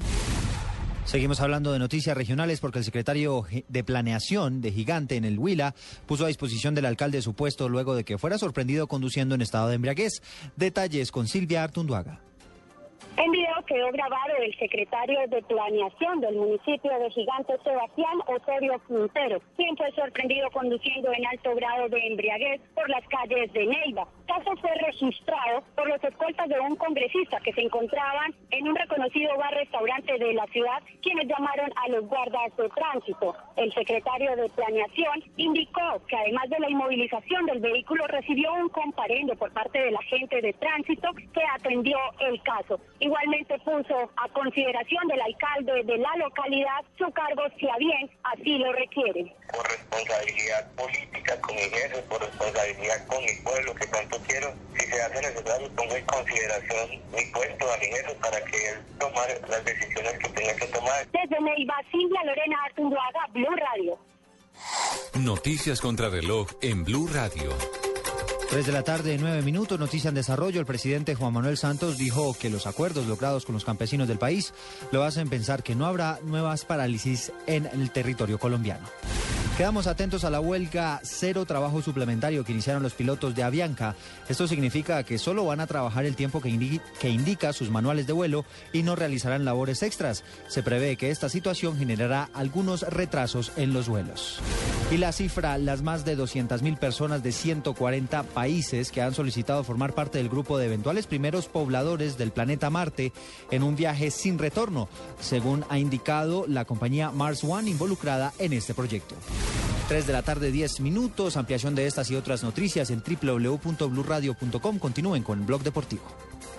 Seguimos hablando de noticias regionales porque el secretario de Planeación de Gigante en el Huila puso a disposición del alcalde su puesto luego de que fuera sorprendido conduciendo en estado de embriaguez. Detalles con Silvia Artunduaga. En video quedó grabado el secretario de Planeación del municipio de Gigante, Sebastián Osorio Quintero, quien fue sorprendido conduciendo en alto grado de embriaguez por las calles de Neiva. Caso fue registrado por los escoltas de un congresista que se encontraban en un reconocido bar-restaurante de la ciudad, quienes llamaron a los guardas de tránsito. El secretario de Planeación indicó que además de la inmovilización del vehículo, recibió un comparendo por parte del agente de tránsito que atendió el caso. Igualmente puso a consideración del alcalde de la localidad su cargo si a bien así lo requiere. por responsabilidad política con mi jefe, por responsabilidad con mi pueblo que tanto quiero. Si se hace necesario, pongo en consideración mi puesto a mi jefe para que él tomare las decisiones que tenga que tomar. Desde Neiva, Silvia Lorena Artunduaga, Blue Radio. Noticias contra reloj en Blue Radio. Tres de la tarde, nueve minutos, noticia en desarrollo. El presidente Juan Manuel Santos dijo que los acuerdos logrados con los campesinos del país lo hacen pensar que no habrá nuevas parálisis en el territorio colombiano. Quedamos atentos a la huelga cero trabajo suplementario que iniciaron los pilotos de Avianca. Esto significa que solo van a trabajar el tiempo que, indi- que indica sus manuales de vuelo y no realizarán labores extras. Se prevé que esta situación generará algunos retrasos en los vuelos. Y la cifra, las más de 200.000 personas de 140 países que han solicitado formar parte del grupo de eventuales primeros pobladores del planeta Marte en un viaje sin retorno, según ha indicado la compañía Mars One involucrada en este proyecto. 3 de la tarde, 10 minutos. Ampliación de estas y otras noticias en www.bluradio.com. Continúen con el blog deportivo.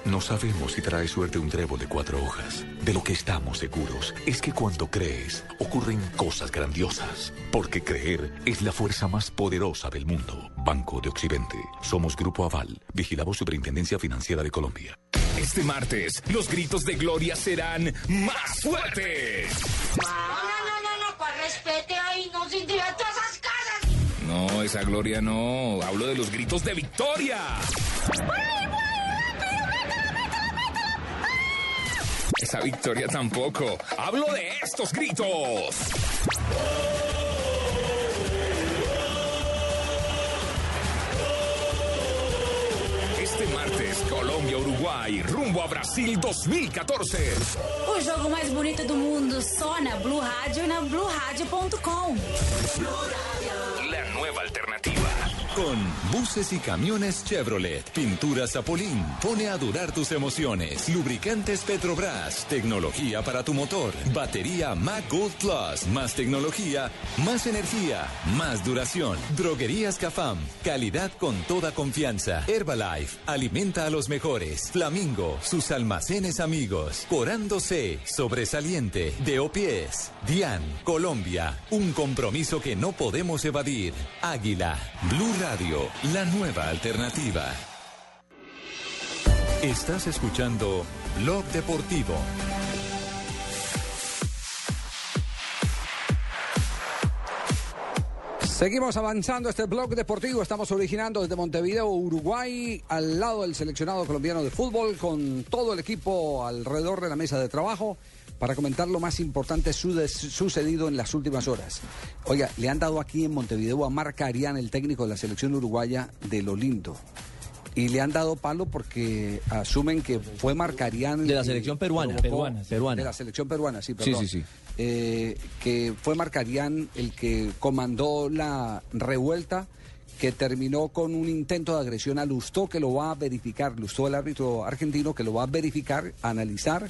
No sabemos si trae suerte un trébol de cuatro hojas. De lo que estamos seguros es que cuando crees, ocurren cosas grandiosas. Porque creer es la fuerza más poderosa del mundo. Banco de Occidente. Somos Grupo Aval. Vigilamos Superintendencia Financiera de Colombia. Este martes, los gritos de gloria serán más fuertes. Respete ahí, no se todas esas caras. No, esa gloria no. Hablo de los gritos de victoria. Esa victoria tampoco. Hablo de estos gritos. Este martes, Colombia-Uruguay, rumbo a Brasil 2014. O jogo mais bonito do mundo só na Blue Rádio e na BlueRádio.com. La nueva alternativa. Con buses y camiones Chevrolet, pintura Zapolín, pone a durar tus emociones, lubricantes Petrobras, tecnología para tu motor, batería Mac Gold Plus, más tecnología, más energía, más duración, droguerías Cafam, calidad con toda confianza, Herbalife, alimenta a los mejores, Flamingo, sus almacenes amigos, Corándose, sobresaliente, de Opies, Dian, Colombia, un compromiso que no podemos evadir, Águila, Blue la nueva alternativa. Estás escuchando Blog Deportivo. Seguimos avanzando este blog deportivo. Estamos originando desde Montevideo, Uruguay, al lado del seleccionado colombiano de fútbol, con todo el equipo alrededor de la mesa de trabajo para comentar lo más importante su- sucedido en las últimas horas. Oiga, le han dado aquí en Montevideo a Marca Arián, el técnico de la selección uruguaya de lo lindo. Y le han dado palo porque asumen que fue Marcarián. De la selección peruana. Peruana, peruana. De la selección peruana, sí, Sí, perdón. sí, sí. Eh, que fue Marcarián el que comandó la revuelta que terminó con un intento de agresión a Lustó, que lo va a verificar, Lustó el árbitro argentino, que lo va a verificar, analizar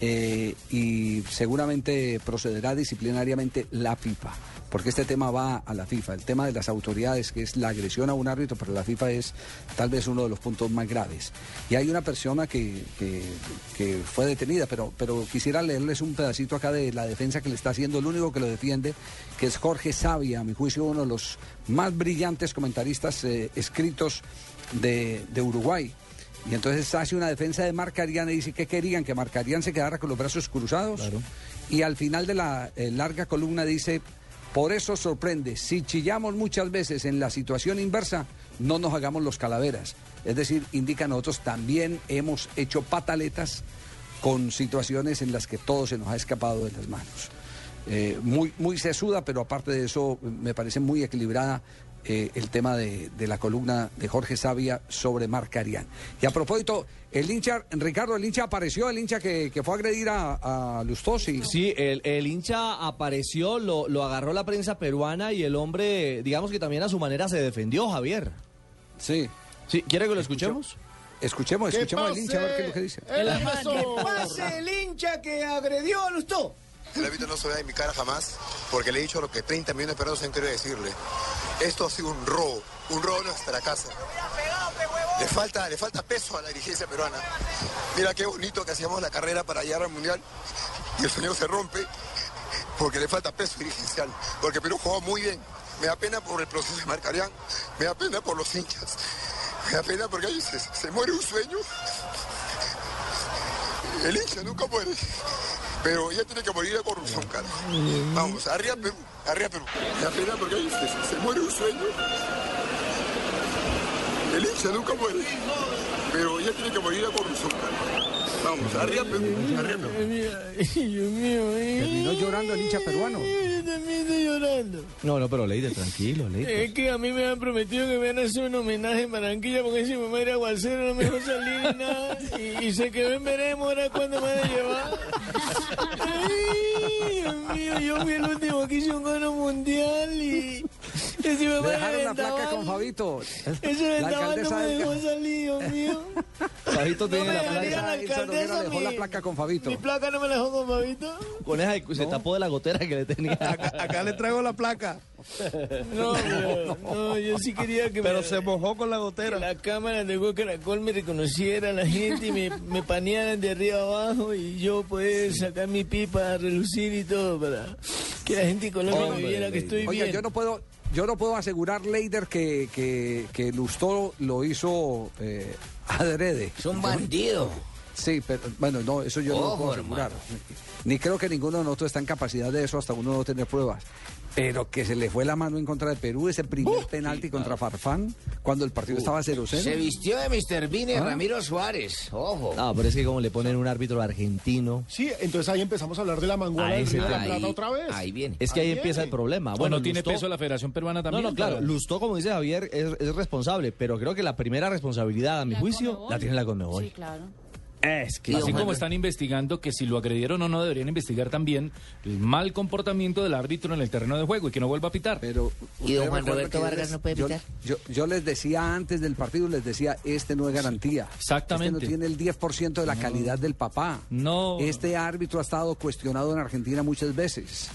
eh, y seguramente procederá disciplinariamente la FIFA, porque este tema va a la FIFA. El tema de las autoridades, que es la agresión a un árbitro, para la FIFA es tal vez uno de los puntos más graves. Y hay una persona que, que- que fue detenida, pero, pero quisiera leerles un pedacito acá de la defensa que le está haciendo, el único que lo defiende, que es Jorge Sabia, a mi juicio uno de los más brillantes comentaristas eh, escritos de, de Uruguay. Y entonces hace una defensa de Marcarián y dice que querían que Marcarián se quedara con los brazos cruzados. Y al final de la eh, larga columna dice, por eso sorprende, si chillamos muchas veces en la situación inversa, no nos hagamos los calaveras. Es decir, indica nosotros también hemos hecho pataletas con situaciones en las que todo se nos ha escapado de las manos. Eh, muy, muy sesuda, pero aparte de eso me parece muy equilibrada eh, el tema de, de la columna de Jorge Sabia sobre Marcarián. Y a propósito, el hincha, Ricardo, el hincha apareció, el hincha que, que fue a agredir a, a Lustosi. Sí, el, el hincha apareció, lo, lo agarró la prensa peruana y el hombre, digamos que también a su manera se defendió, Javier. Sí. Sí, ¿quiere que lo escuchemos? Escuchemos, escuchemos al hincha a ver qué es lo que dice. el. Que pase el hincha que agredió a Lustó. El árbitro no se vea en mi cara jamás, porque le he dicho lo que 30 millones de peruanos han querido decirle. Esto ha sido un robo, un robo a nuestra casa. Le falta, le falta peso a la dirigencia peruana. Mira qué bonito que hacíamos la carrera para llegar al Mundial y el sueño se rompe porque le falta peso dirigencial, porque Perú jugó muy bien. Me da pena por el proceso de Marcarián, me da pena por los hinchas, me da pena porque ahí se, se muere un sueño. El hincha nunca muere. Pero ya tiene que morir la corrupción, cara. Vamos, arriba Perú, arriba Perú. Da pena porque se, se muere un sueño. El hincha nunca muere. Pero ya tiene que morir la corrupción. Vamos, arriba Perú, arriba. Dios mío, Terminó llorando el hincha peruano. Yo también estoy llorando. No, no, pero Leite, tranquilo, Leite. Es que a mí me han prometido que me van a hacer un homenaje en Barranquilla porque si me muere aguacero no me dejo salir ni nada. Y, y sé que ven, veremos ahora cuándo me van a llevar. Ay, Dios mío, yo fui el último que hice un gano mundial y... si me dejaron la placa con Fabito. Ese vendaval no me dejó salir, Dios mío. Fabito tiene No la placa. la alcaldesa dejó la mi- placa con Fabito. Mi placa no me la dejó con Fabito. Con esa se tapó de la gotera que le tenía. Acá le traigo la placa. No, pero, no, yo sí quería que Pero me- se mojó con la gotera. la cámara de Caracol me reconociera la gente y me, me panearan de arriba abajo y yo poder sacar mi pipa a relucir y todo para que la gente en Colombia me Hombre, viera que estoy Oiga, bien. yo no puedo, yo no puedo asegurar, Leider, que, que, que Lustó lo hizo eh, adrede. Es un bandido. Sí, pero bueno, no, eso yo no lo puedo asegurar. Ni creo que ninguno de nosotros está en capacidad de eso hasta uno no tener pruebas. Pero que se le fue la mano en contra de Perú, ese primer penalti contra Farfán, cuando el partido estaba 0-0. Se vistió de Mr. Bean y ¿Ah? Ramiro Suárez. Ojo. No, pero es que como le ponen un árbitro argentino. Sí, entonces ahí empezamos a hablar de la manguala Ah, del Río de la ahí- Plata otra vez. Ahí viene. Es que ahí, Ahí empieza el problema. Bueno, Bueno, tiene Lustó- peso la Federación Peruana No, también. no, claro, para- Lustó, como dice Javier, es, es responsable, pero creo que la primera responsabilidad, a mi juicio, la tiene la Conmebol. Sí, claro. Es que Así como están investigando que si lo agredieron o no, deberían investigar también el mal comportamiento del árbitro en el terreno de juego y que no vuelva a pitar. Pero ¿Y don Juan Roberto Vargas les- no puede pitar? Yo, yo les decía antes del partido, les decía, este no es garantía. Exactamente. Este no tiene el 10% de la calidad del papá. No. Este árbitro ha estado cuestionado en Argentina muchas veces.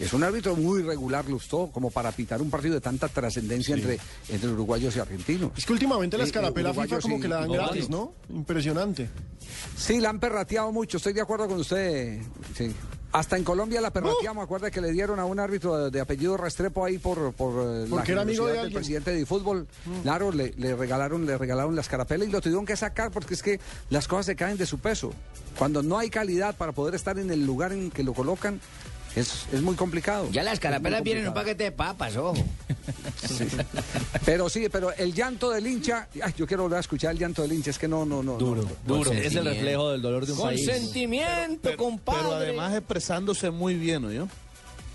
Es un árbitro muy regular, Lustó, como para pitar un partido de tanta trascendencia entre, entre uruguayos y argentinos. Es que últimamente la Eh, escarapela FIFA como y- que la dan gratis. ¿no? Impresionante. Sí, la han perrateado mucho, estoy de acuerdo con usted. sí. Hasta en Colombia la perrateamos, acuerda que le dieron a un árbitro de, de apellido Restrepo ahí por, por eh, la Porque era amigo de del presidente de fútbol. Claro, le, le regalaron, le regalaron la escarapela y lo tuvieron que sacar porque es que las cosas se caen de su peso. Cuando no hay calidad para poder estar en el lugar en que lo colocan, Es, es muy complicado. Ya las carapelas vienen en un paquete de papas, ojo. Sí. Pero sí, pero el llanto del hincha, ay, yo quiero volver a escuchar el llanto del hincha, es que no, no, no. Duro, duro. Es el reflejo del dolor de un país. Consentimiento, compadre. Pero además expresándose muy bien, ¿no?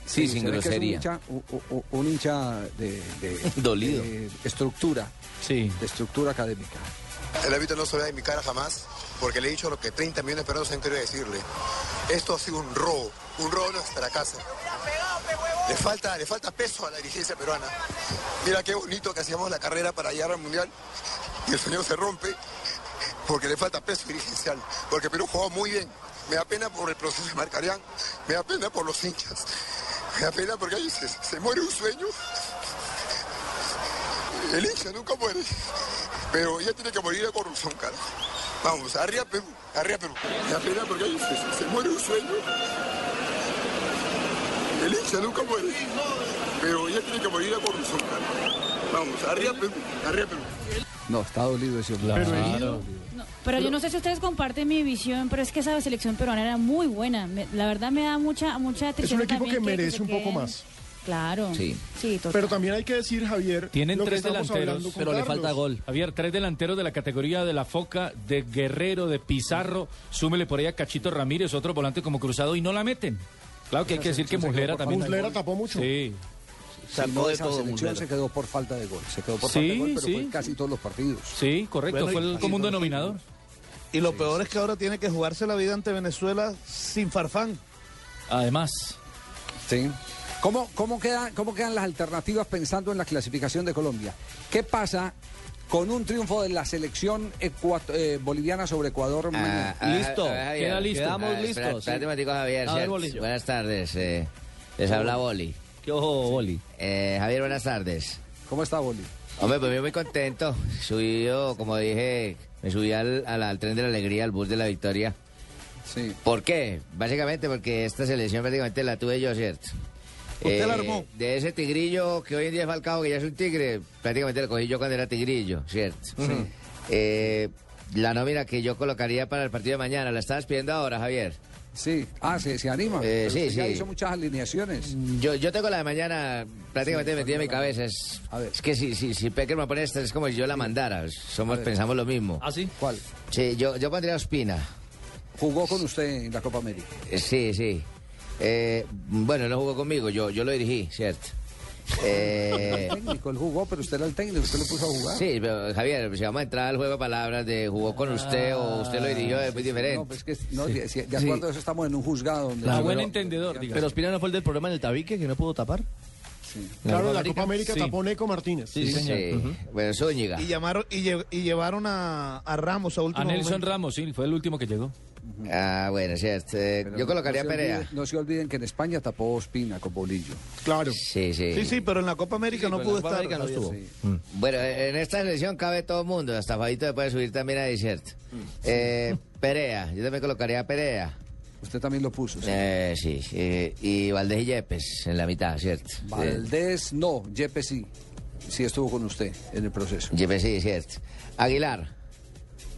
Sí, se ve que es un hincha, un, un- un hincha de, de- Dolido. de estructura. Sí. De estructura académica. El árbitro no se vea en mi cara jamás, porque le he dicho lo que 30 millones de peruanos han querido decirle. Esto ha sido un robo, un robo a nuestra casa. Le falta, le falta peso a la dirigencia peruana. Mira qué bonito que hacíamos la carrera para llegar al Mundial y el sueño se rompe porque le falta peso dirigencial, porque Perú jugó muy bien. Me da pena por el proceso de Marcarián, me da pena por los hinchas, me da pena porque ahí se, se muere un sueño. El hincha nunca muere, pero ya tiene que morir de corrupción, cara. Vamos, arriba Perú, arriba Perú. Me da pena porque ahí se, se muere un sueño. El hincha nunca muere, pero ya tiene que morir de corrupción. Vamos, arriba Perú, arriba Perú. No, está dolido ese hombre. Claro. Pero yo no sé si ustedes comparten mi visión, pero es que esa selección peruana era muy buena. Me- la verdad me da mucha mucha Es tristeza un equipo que merece un poco más. Claro. Sí. Sí, total. Pero también hay que decir, Javier, Tienen lo que tres estamos delanteros, hablando con Carlos. gol. Javier, tres delanteros de la categoría de la Foca, de Guerrero, de Pizarro. Súmele por ahí a Cachito Ramírez, otro volante como cruzado y no la meten. Claro que hay que decir que Muslera también. falta Muslera tapó mucho. Sí. Si no, esa selección se quedó por falta de gol. Se quedó por Sí, falta de gol, pero sí. fue en casi todos los partidos. Sí, correcto, Bueno, fue el común denominador. Y lo peor es que ahora tiene que jugarse la vida ante Venezuela sin farfán. Además. Sí. ¿Cómo, cómo, quedan, ¿Cómo quedan las alternativas pensando en la clasificación de Colombia? ¿Qué pasa con un triunfo de la selección eh, boliviana sobre Ecuador mañana? Ah, ah, Javier. Ah, espera- Espérate un momentico, Javier. A ver, ¿cierto? Bolillo. Buenas tardes. eh, les habla Boli. ¿Qué ojo, Boli? Eh, Javier, buenas tardes. ¿Cómo está, Boli? Hombre, pues yo muy contento. Subí yo, como dije, me subí al, al- al tren de la alegría, al bus de la victoria. Sí. ¿Por qué? Básicamente porque esta selección prácticamente la tuve yo, ¿cierto? Eh, ¿Usted la armó? De ese tigrillo que hoy en día es Falcao, que ya es un tigre, prácticamente lo cogí yo cuando era tigrillo, ¿cierto? Eh, la nómina que yo colocaría para el partido de mañana, ¿la estabas pidiendo ahora, Javier? Sí. Ah, se, se anima. Eh, sí, usted ya sí. hizo muchas alineaciones. Yo, yo tengo la de mañana prácticamente metida en mi cabeza. Es, es que si, si, si Pecker me pone esta, es como si yo la mandara. Somos, A ver. pensamos lo mismo. ¿Ah, sí? ¿Cuál? Sí, yo, yo pondría a Ospina. Jugó con usted en la Copa América. Eh, Sí, sí. Eh, bueno, no jugó conmigo, yo, yo lo dirigí, ¿cierto? Eh, El técnico, él jugó, pero usted era el técnico, usted lo puso a jugar. sí, pero Javier, si vamos a entrar al juego de palabras de jugó con usted o usted lo dirigió, es muy diferente. No, pues que, no, de, de- de acuerdo a eso estamos en un juzgado donde... Ah, buen pero- entendedor, diga. Pero Ospina no fue el del problema en el tabique que no pudo tapar. Claro, la Copa América Sí. tapó Neco Martínez. Sí, Bueno, Zúñiga. Y llamaron y, lle- y llevaron a, a Ramos a A último Nelson momento. Ramos, sí, fue el último que llegó. Ah, bueno, cierto. Eh, Pero yo colocaría no Perea. olviden- no se olviden que en España tapó Ospina con Bolillo. Claro. Sí, sí. Sí, sí, pero en la Copa América no pudo estar. América no estuvo. Bueno, en esta selección cabe todo el mundo, hasta Fabito se puede subir también a desierto. Eh, Perea, yo también colocaría a Perea. Usted también lo puso. sí. Eh, sí, eh, y Valdés y Yepes en la mitad, ¿cierto? Valdés no, Yepes sí. Sí estuvo con usted en el proceso. Yepes sí, ¿cierto? Aguilar.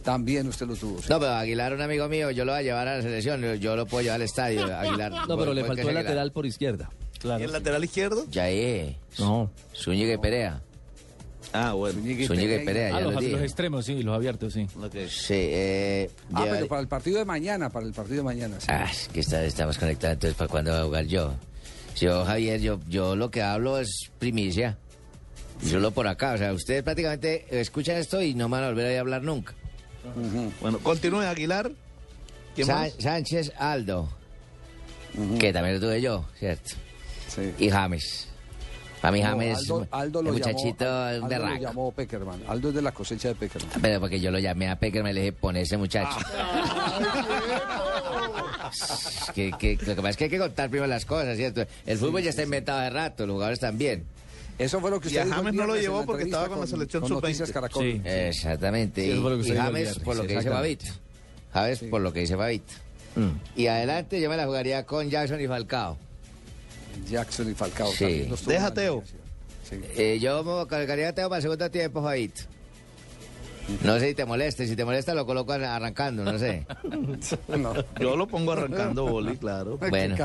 También usted lo tuvo. sí. No, pero Aguilar, un amigo mío, yo lo voy a llevar a la selección, yo lo puedo llevar al estadio, Aguilar. No, pero le faltó el Aguilar. lateral por izquierda. ¿Y el lateral izquierdo? Ya es. No. Zúñiga y Perea. Ah, bueno. Zúñiga y Perea, Ah, ya los, lo los dije. extremos, sí, los abiertos, sí. Sí, eh... Ah, pero para el partido de mañana, para el partido de mañana. sí. Ah, es que está- estamos conectados, entonces, ¿para cuándo va a jugar yo? Yo, Javier, yo, yo lo que hablo es primicia. Solo por acá, o sea, ustedes prácticamente escuchan esto y no van a volver a hablar nunca. Bueno, continúe Aguilar. ¿Quién Sa- más? Sánchez Aldo, que también lo tuve yo, ¿cierto? Sí. Y James. Para mí No, James, Aldo, Aldo el lo muchachito, llamó, un Aldo lo berraco. llamó Peckerman. Aldo es de la cosecha de Peckerman. Pero porque yo lo llamé a Pecker, me le dije, pon ese muchacho. que, que- lo que pasa es que hay que contar primero las cosas, ¿cierto? El fútbol ya está inventado de rato, los jugadores también. Eso fue lo que Y usted a dijo el James no lo llevó porque estaba con la selección con sub-20. Noticias Caracol. Sí. Exactamente. Sí, eso fue lo que y, y James, por lo que dice. Babito. James, por lo que dice Babito. Y adelante yo me la jugaría con Jackson y Falcao. Jackson y Falcao. Sí. Deja Teo. Eh, yo me cargaría a Teo para el segundo tiempo, Babito. No sé si te moleste, si te molesta lo coloco ar- arrancando, no sé. Yo lo pongo arrancando boli, claro. Bueno,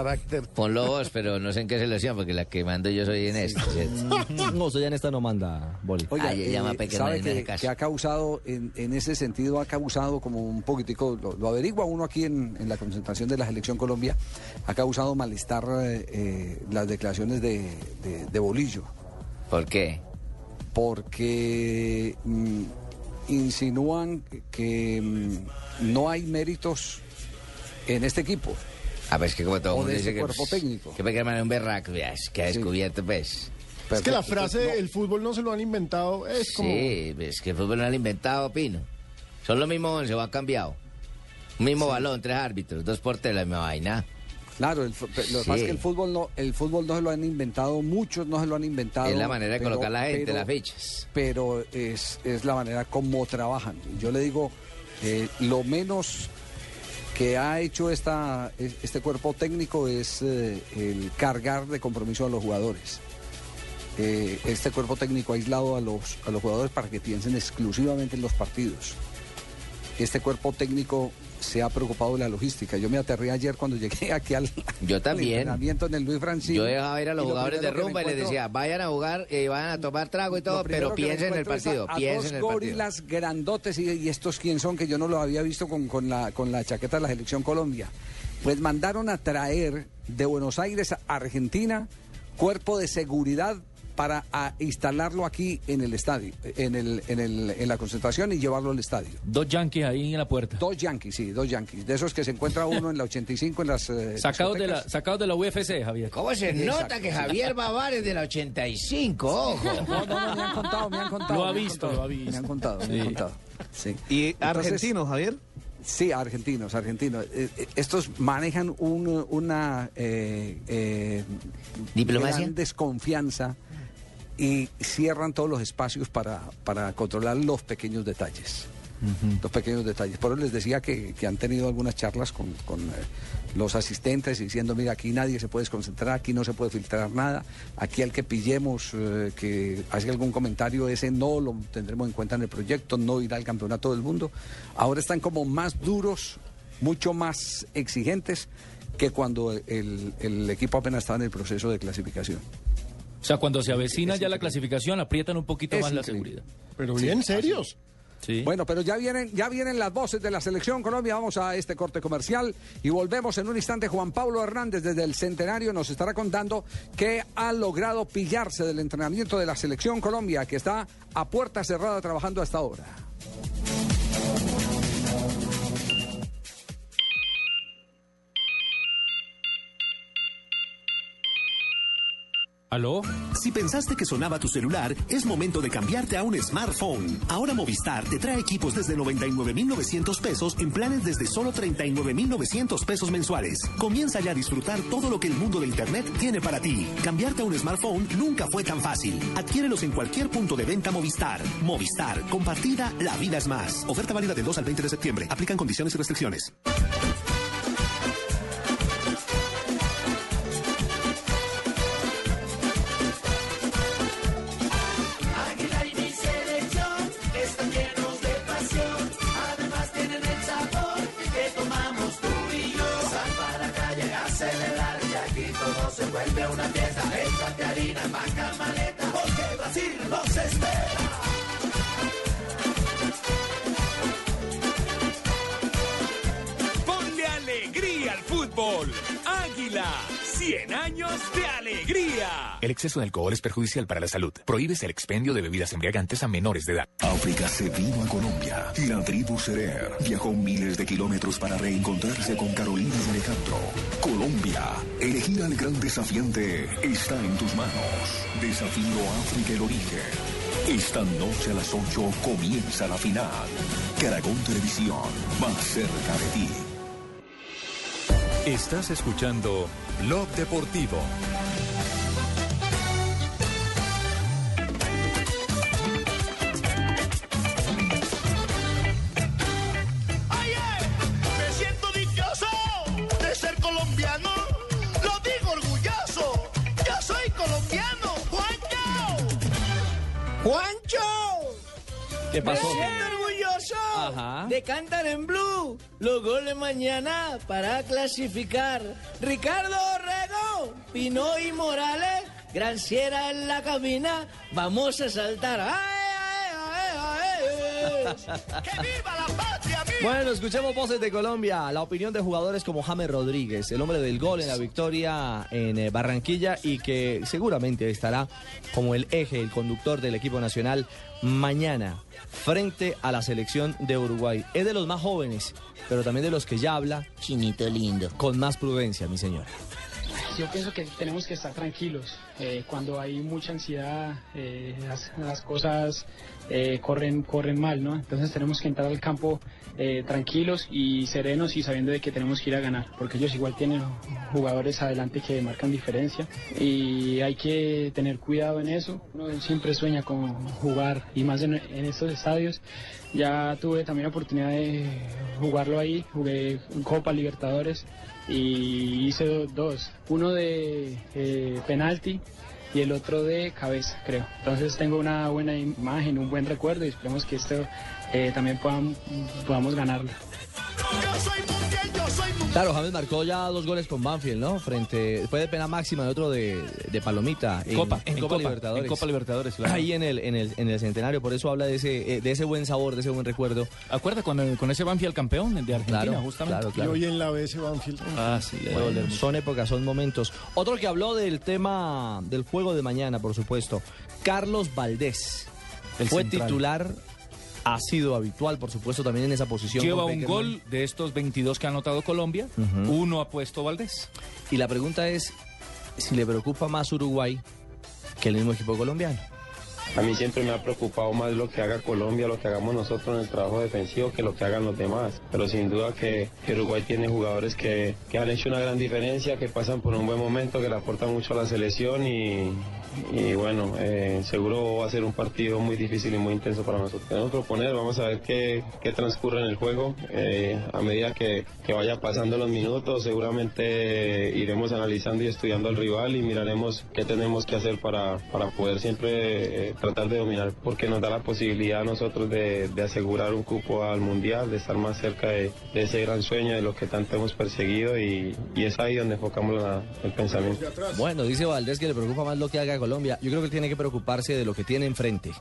ponlo vos, pero no sé en qué selección, porque la que mando yo soy en esta, ¿cierto? No, ya en esta no manda, Boli. Oiga, Ah, ya llama eh, Peque, sabe no que, hace caso. que ha causado, en, en ese sentido, ha causado como un poquitico, lo, lo averigua uno aquí en, en la concentración de la Selección Colombia, ha causado malestar eh, eh, las declaraciones de, de- de Bolillo. ¿Por qué? Porque mm, insinúan que mm, no hay méritos en este equipo. Ah, pues que como todo el O mundo de dice que... cuerpo técnico. Que Peckerman es un berraco, es que ha Sí. descubierto, pues... Es que la frase, el fútbol no se lo han inventado, es como... Sí, es que el fútbol no lo ha inventado, Pino. Son los mismos once, o han cambiado. Un mismo balón, tres árbitros, dos porteros, la misma vaina. Claro, el lo que pasa es que el fútbol no, el fútbol no se lo han inventado, muchos no se lo han inventado. Es la manera de pero- colocar la gente, pero- las fichas. Pero es, es la manera como trabajan. Yo le digo, eh, lo menos que ha hecho esta, es- este cuerpo técnico es eh, el cargar de compromiso a los jugadores. Eh, este cuerpo técnico ha aislado a los, a los jugadores para que piensen exclusivamente en los partidos. Este cuerpo técnico se ha preocupado de la logística. Yo me aterré ayer cuando llegué aquí al, Yo también. al entrenamiento en el Luis Francisco. Yo dejaba ir a los jugadores de rumba y les decía, vayan a jugar, eh, vayan a tomar trago y todo, pero piensen en el partido, a, piensen dos en el partido. gorilas grandotes y, y estos quién son que yo no los había visto con, con la, con la chaqueta de la selección Colombia. Pues mandaron a traer de Buenos Aires a Argentina cuerpo de seguridad para a instalarlo aquí en el estadio, en, el, en, el, en la concentración y llevarlo al estadio. Dos yankees ahí en la puerta. Dos yankees, sí, dos yankees. De esos que se encuentra uno en la 85 en las... eh, Sacados de, la, sacados de la UFC, Javier. ¿Cómo se Exacto, nota que. Javier Bavar es de la 85? Ojo. No, no, no, me han contado, me han contado. Lo ha me han visto, contado, lo ha visto. Me han contado, me han contado. Sí. ¿Y Entonces- argentinos, Javier? Sí, argentinos, argentinos. Eh, eh, estos manejan un- una eh, eh, ¿Diplomacia? gran desconfianza y cierran todos los espacios para, para controlar los pequeños detalles. Los pequeños detalles. Por eso les decía que, que han tenido algunas charlas con, con, eh, los asistentes diciendo, mira, aquí nadie se puede desconcentrar, aquí no se puede filtrar nada, aquí al que pillemos eh, que hace algún comentario, ese no lo tendremos en cuenta en el proyecto, no irá al campeonato del mundo. Ahora están como más duros, mucho más exigentes que cuando el, el equipo apenas estaba en el proceso de clasificación. O sea, cuando se avecina ya la clasificación, aprietan un poquito Es más la seguridad. Pero Sí, bien así serios. Sí. Bueno, pero ya vienen, ya vienen las voces de la selección Colombia. Vamos a este corte comercial y volvemos en un instante. Juan Pablo Hernández desde el Centenario nos estará contando que ha logrado pillarse del entrenamiento de la selección Colombia, que está a puerta cerrada trabajando hasta ahora. ¿Aló? Si pensaste que sonaba tu celular, es momento de cambiarte a un smartphone. Ahora Movistar te trae equipos desde 99,900 pesos en planes desde solo 39,900 pesos mensuales. Comienza ya a disfrutar todo lo que el mundo de Internet tiene para ti. Cambiarte a un smartphone nunca fue tan fácil. Adquiérelos en cualquier punto de venta Movistar. Movistar, compartida, la vida es más. Oferta válida del 2 al 20 de septiembre. Aplican condiciones y restricciones. Años de alegría. El exceso de alcohol es perjudicial para la salud. Prohíbes el expendio de bebidas embriagantes a menores de edad. África se vino a Colombia. La tribu Serer viajó miles de kilómetros para reencontrarse con Carolina y Alejandro. Colombia, elegir al gran desafiante está en tus manos. Desafío África el origen. Esta noche a las 8 comienza la final. Caracol Televisión, más cerca de ti. Estás escuchando Blog Deportivo. Me siento dichoso de ser colombiano. Lo digo orgulloso. Yo soy colombiano. ¡Juancho! ¡Juancho! ¿Qué pasó? Ajá. de Cantar en Blue. Los goles mañana para clasificar. Ricardo Rego, Pino y Morales, Granciera en la cabina. Vamos a saltar. ¡Ay, ay, ay, ay! Bueno, escuchemos voces de Colombia. La opinión de jugadores como James Rodríguez, el hombre del gol en la victoria en eh, Barranquilla y que seguramente estará como el eje, el conductor del equipo nacional mañana frente a la selección de Uruguay. Es de los más jóvenes, pero también de los que ya habla. Chinito lindo. Con más prudencia, mi señora. Yo pienso que tenemos que estar tranquilos. Eh, cuando hay mucha ansiedad, eh, las, las cosas eh, corren, corren mal, ¿no? Entonces tenemos que entrar al campo eh, tranquilos y serenos y sabiendo de que tenemos que ir a ganar, porque ellos igual tienen jugadores adelante que marcan diferencia y hay que tener cuidado en eso. Uno siempre sueña con jugar y más en, en estos estadios. Ya tuve también la oportunidad de jugarlo ahí, jugué Copa Libertadores y hice do- dos, uno de eh, penalti y el otro de cabeza, creo. Entonces tengo una buena imagen, un buen recuerdo y esperemos que esto eh, también podamos, podamos ganarlo. Claro, James marcó ya dos goles con Banfield, ¿no? Frente, después de pena máxima y otro de, de Palomita. En Copa, en, en Copa, Copa, Libertadores. en Copa Libertadores, claro. Ahí en el, en el, en el centenario, por eso habla de ese, eh, de ese buen sabor, de ese buen recuerdo. ¿Acuerda con, el- con ese Banfield campeón de Argentina, Claro, justamente? claro, claro. Y hoy en la BS Banfield. Ah, sí, Bueno, son épocas, son momentos. Otro que habló del tema del juego de mañana, por supuesto. Carlos Valdés. El Fue central. titular, ha sido habitual, por supuesto, también en esa posición. Lleva un gol de estos 22 que ha anotado Colombia. Uno ha puesto Valdés. Y la pregunta es si le preocupa más Uruguay que el mismo equipo colombiano. A mí siempre me ha preocupado más lo que haga Colombia, lo que hagamos nosotros en el trabajo defensivo que lo que hagan los demás. Pero sin duda que, que Uruguay tiene jugadores que, que han hecho una gran diferencia, que pasan por un buen momento, que le aportan mucho a la selección y, y bueno, eh, seguro va a ser un partido muy difícil y muy intenso para nosotros. Tenemos que proponer, vamos a ver qué, qué transcurre en el juego. Eh, a medida que, que vaya pasando los minutos, seguramente iremos analizando y estudiando al rival y miraremos qué tenemos que hacer para, para poder siempre eh, tratar de dominar, porque nos da la posibilidad a nosotros de, de asegurar un cupo al Mundial, de estar más cerca de, ese gran sueño de lo que tanto hemos perseguido y, y es ahí donde enfocamos el pensamiento. Bueno, dice Valdés que le preocupa más lo que haga Colombia. Yo creo que tiene que preocuparse de lo que tiene enfrente.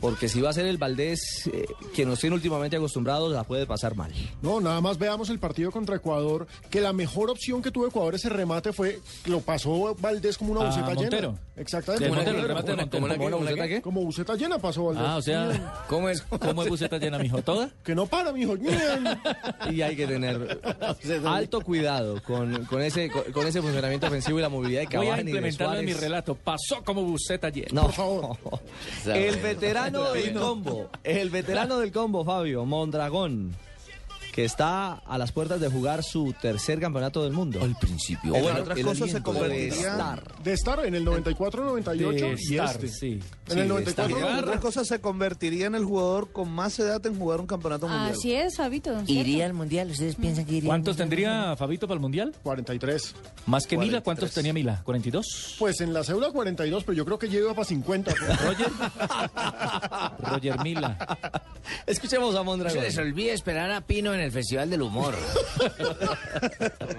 Porque si va a ser el Valdés eh, que nos tiene últimamente acostumbrados, la puede pasar mal. No, nada más veamos el partido contra Ecuador, que la mejor opción que tuvo Ecuador ese remate fue, lo pasó Valdés como una A buceta Montero. llena. Exactamente. Como Montero, el una- remate de Montero. como una- ¿Cómo una buceta qué? Como buceta llena pasó Valdés. Ah, o sea, ¿cómo es, cómo es buceta llena, mijo? ¿Toda? Que no para, mijo. Y hay que tener alto cuidado con, con ese, con, con ese funcionamiento ofensivo y la movilidad de Voy a Cavani y de implementarlo en mi relato. Pasó como buceta llena. No. El veterano del combo, el veterano del combo, Fabio, Mondragón, que está a las puertas de jugar su tercer campeonato del mundo. Al principio. O bueno, otras el cosas se aliento de estar. de estar en el 94-98 De y estar, este. sí. En el Sí, de 94 estar. Otra cosa se convertiría en el jugador con más edad en jugar un campeonato mundial. Así es, Fabito. ¿cierto? ¿Iría al Mundial? ¿Ustedes piensan que iría? ¿Cuántos tendría Fabito para el Mundial? 43. ¿Más que Mila? 43. ¿Cuántos tenía Mila? ¿42? Pues en la cédula 42, pero yo creo que lleva para 50. Roger. Roger Mila. Escuchemos a Mondragón. se les olvide esperar a Pino en el Festival del Humor.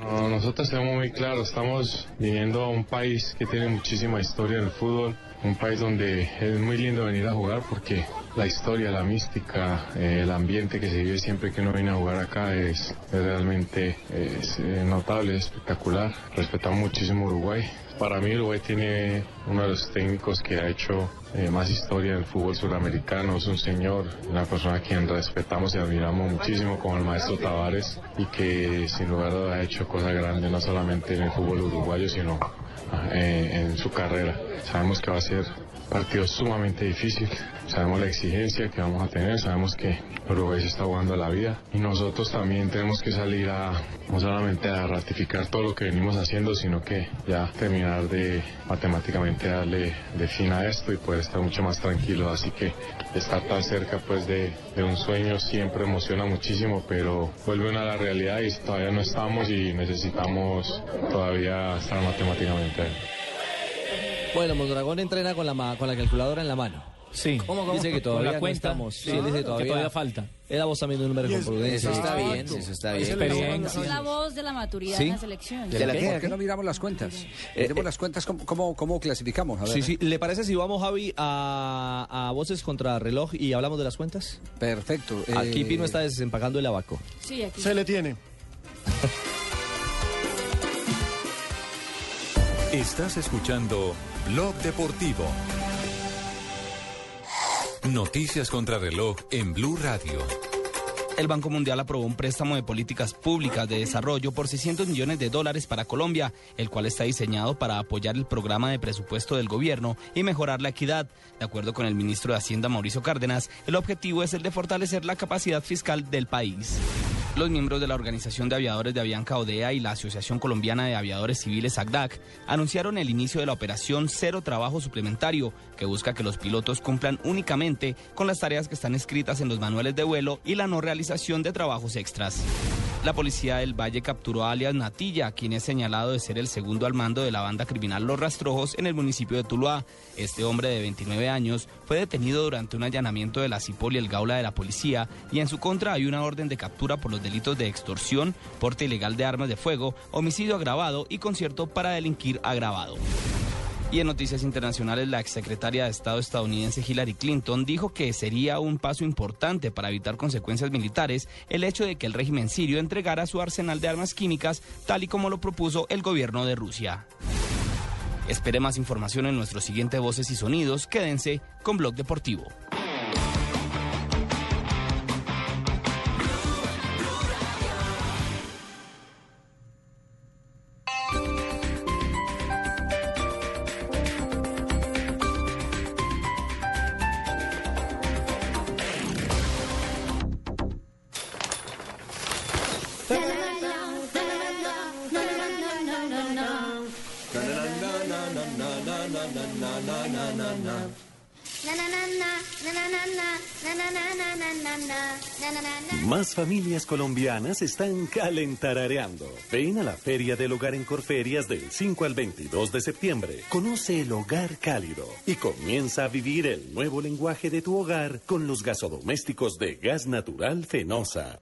No, nosotros tenemos muy claro, estamos viniendo a un país que tiene muchísima historia en el fútbol, un país donde es muy lindo venir a jugar porque la historia, la mística, eh, el ambiente que se vive siempre que uno viene a jugar acá es, es realmente es, eh, notable, es espectacular. Respetamos muchísimo Uruguay. Para mí Uruguay tiene uno de los técnicos que ha hecho eh, más historia en el fútbol suramericano, es un señor, una persona a quien respetamos y admiramos muchísimo como el maestro Tavares y que sin lugar a dudas ha hecho cosas grandes no solamente en el fútbol uruguayo sino eh, en su carrera. Sabemos que va a ser partido sumamente difícil, sabemos la exigencia que vamos a tener, sabemos que Uruguay se está jugando la vida y nosotros también tenemos que salir a no solamente a ratificar todo lo que venimos haciendo, sino que ya terminar de matemáticamente darle de fin a esto y poder estar mucho más tranquilo. Así que estar tan cerca pues de, de un sueño siempre emociona muchísimo, pero vuelve a la realidad y todavía no estamos y necesitamos todavía estar matemáticamente ahí. Bueno, Mondragón entrena con la, ma- con la calculadora en la mano. Sí. Dice que todavía la no cuenta. estamos. Sí, Sí, él dice que todavía, todavía falta. Era vos también un número con prudencia. Eso está bien, eso está bien. Experiencia. Es la voz de la maturidad ¿Sí? en la selección. ¿De ¿De la qué? qué? ¿Por qué no miramos las cuentas? Miremos las cuentas, ¿cómo, cómo, cómo clasificamos? A ver. Sí, sí. ¿Le parece si vamos, Javi, a, a voces contra reloj y hablamos de las cuentas? Perfecto. Aquí eh, Pino está desempacando el abaco. Sí, aquí. Se le tiene. Estás escuchando Blog Deportivo. Noticias contra reloj en Blue Radio. El Banco Mundial aprobó un préstamo de políticas públicas de desarrollo por 600 millones de dólares para Colombia, el cual está diseñado para apoyar el programa de presupuesto del gobierno y mejorar la equidad. De acuerdo con el ministro de Hacienda Mauricio Cárdenas, el objetivo es el de fortalecer la capacidad fiscal del país. Los miembros de la Organización de Aviadores de Avianca Odea y la Asociación Colombiana de Aviadores Civiles ACDAC anunciaron el inicio de la operación Cero Trabajo Suplementario, que busca que los pilotos cumplan únicamente con las tareas que están escritas en los manuales de vuelo y la no realización de trabajos extras. La policía del Valle capturó a alias Natilla, quien es señalado de ser el segundo al mando de la banda criminal Los Rastrojos en el municipio de Tuluá. Este hombre de 29 años fue detenido durante un allanamiento de la Cipol y el Gaula de la policía y en su contra hay una orden de captura por los delitos de extorsión, porte ilegal de armas de fuego, homicidio agravado y concierto para delinquir agravado. Y en noticias internacionales, la exsecretaria de Estado estadounidense Hillary Clinton dijo que sería un paso importante para evitar consecuencias militares el hecho de que el régimen sirio entregara su arsenal de armas químicas tal y como lo propuso el gobierno de Rusia. Espere más información en nuestro siguiente Voces y Sonidos. Quédense con Blog Deportivo. Familias colombianas están calentarareando. Ven a la Feria del Hogar en Corferias del 5 al 22 de septiembre. Conoce el hogar cálido y comienza a vivir el nuevo lenguaje de tu hogar con los gasodomésticos de gas natural Fenosa.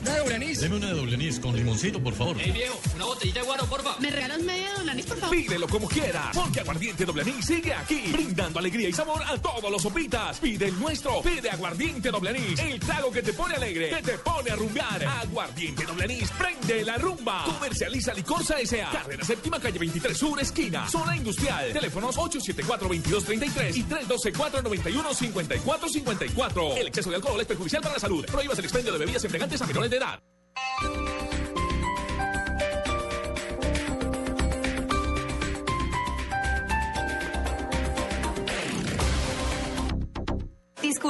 ¿Una doble anís? Deme una doble anís con limoncito, por favor. Ey, viejo, una botellita de guaro, porfa. ¿Me regalas media doble anís, por favor? Pídelo como quiera, porque Aguardiente Doble Anís sigue aquí, brindando alegría y sabor a todos los sopitas. Pide el nuestro, pide Aguardiente Doble Anís, el trago que te pone alegre, que te pone a rumbear. Aguardiente Doble Anís, prende la rumba. Comercializa Licorsa S.A. Carrera Séptima, calle 23 Sur, esquina, zona industrial. Teléfonos 874-2233 y 312-491-5454. El exceso de alcohol es perjudicial para la salud. Prohíbas el expendio de bebidas embriagantes a menores de edad.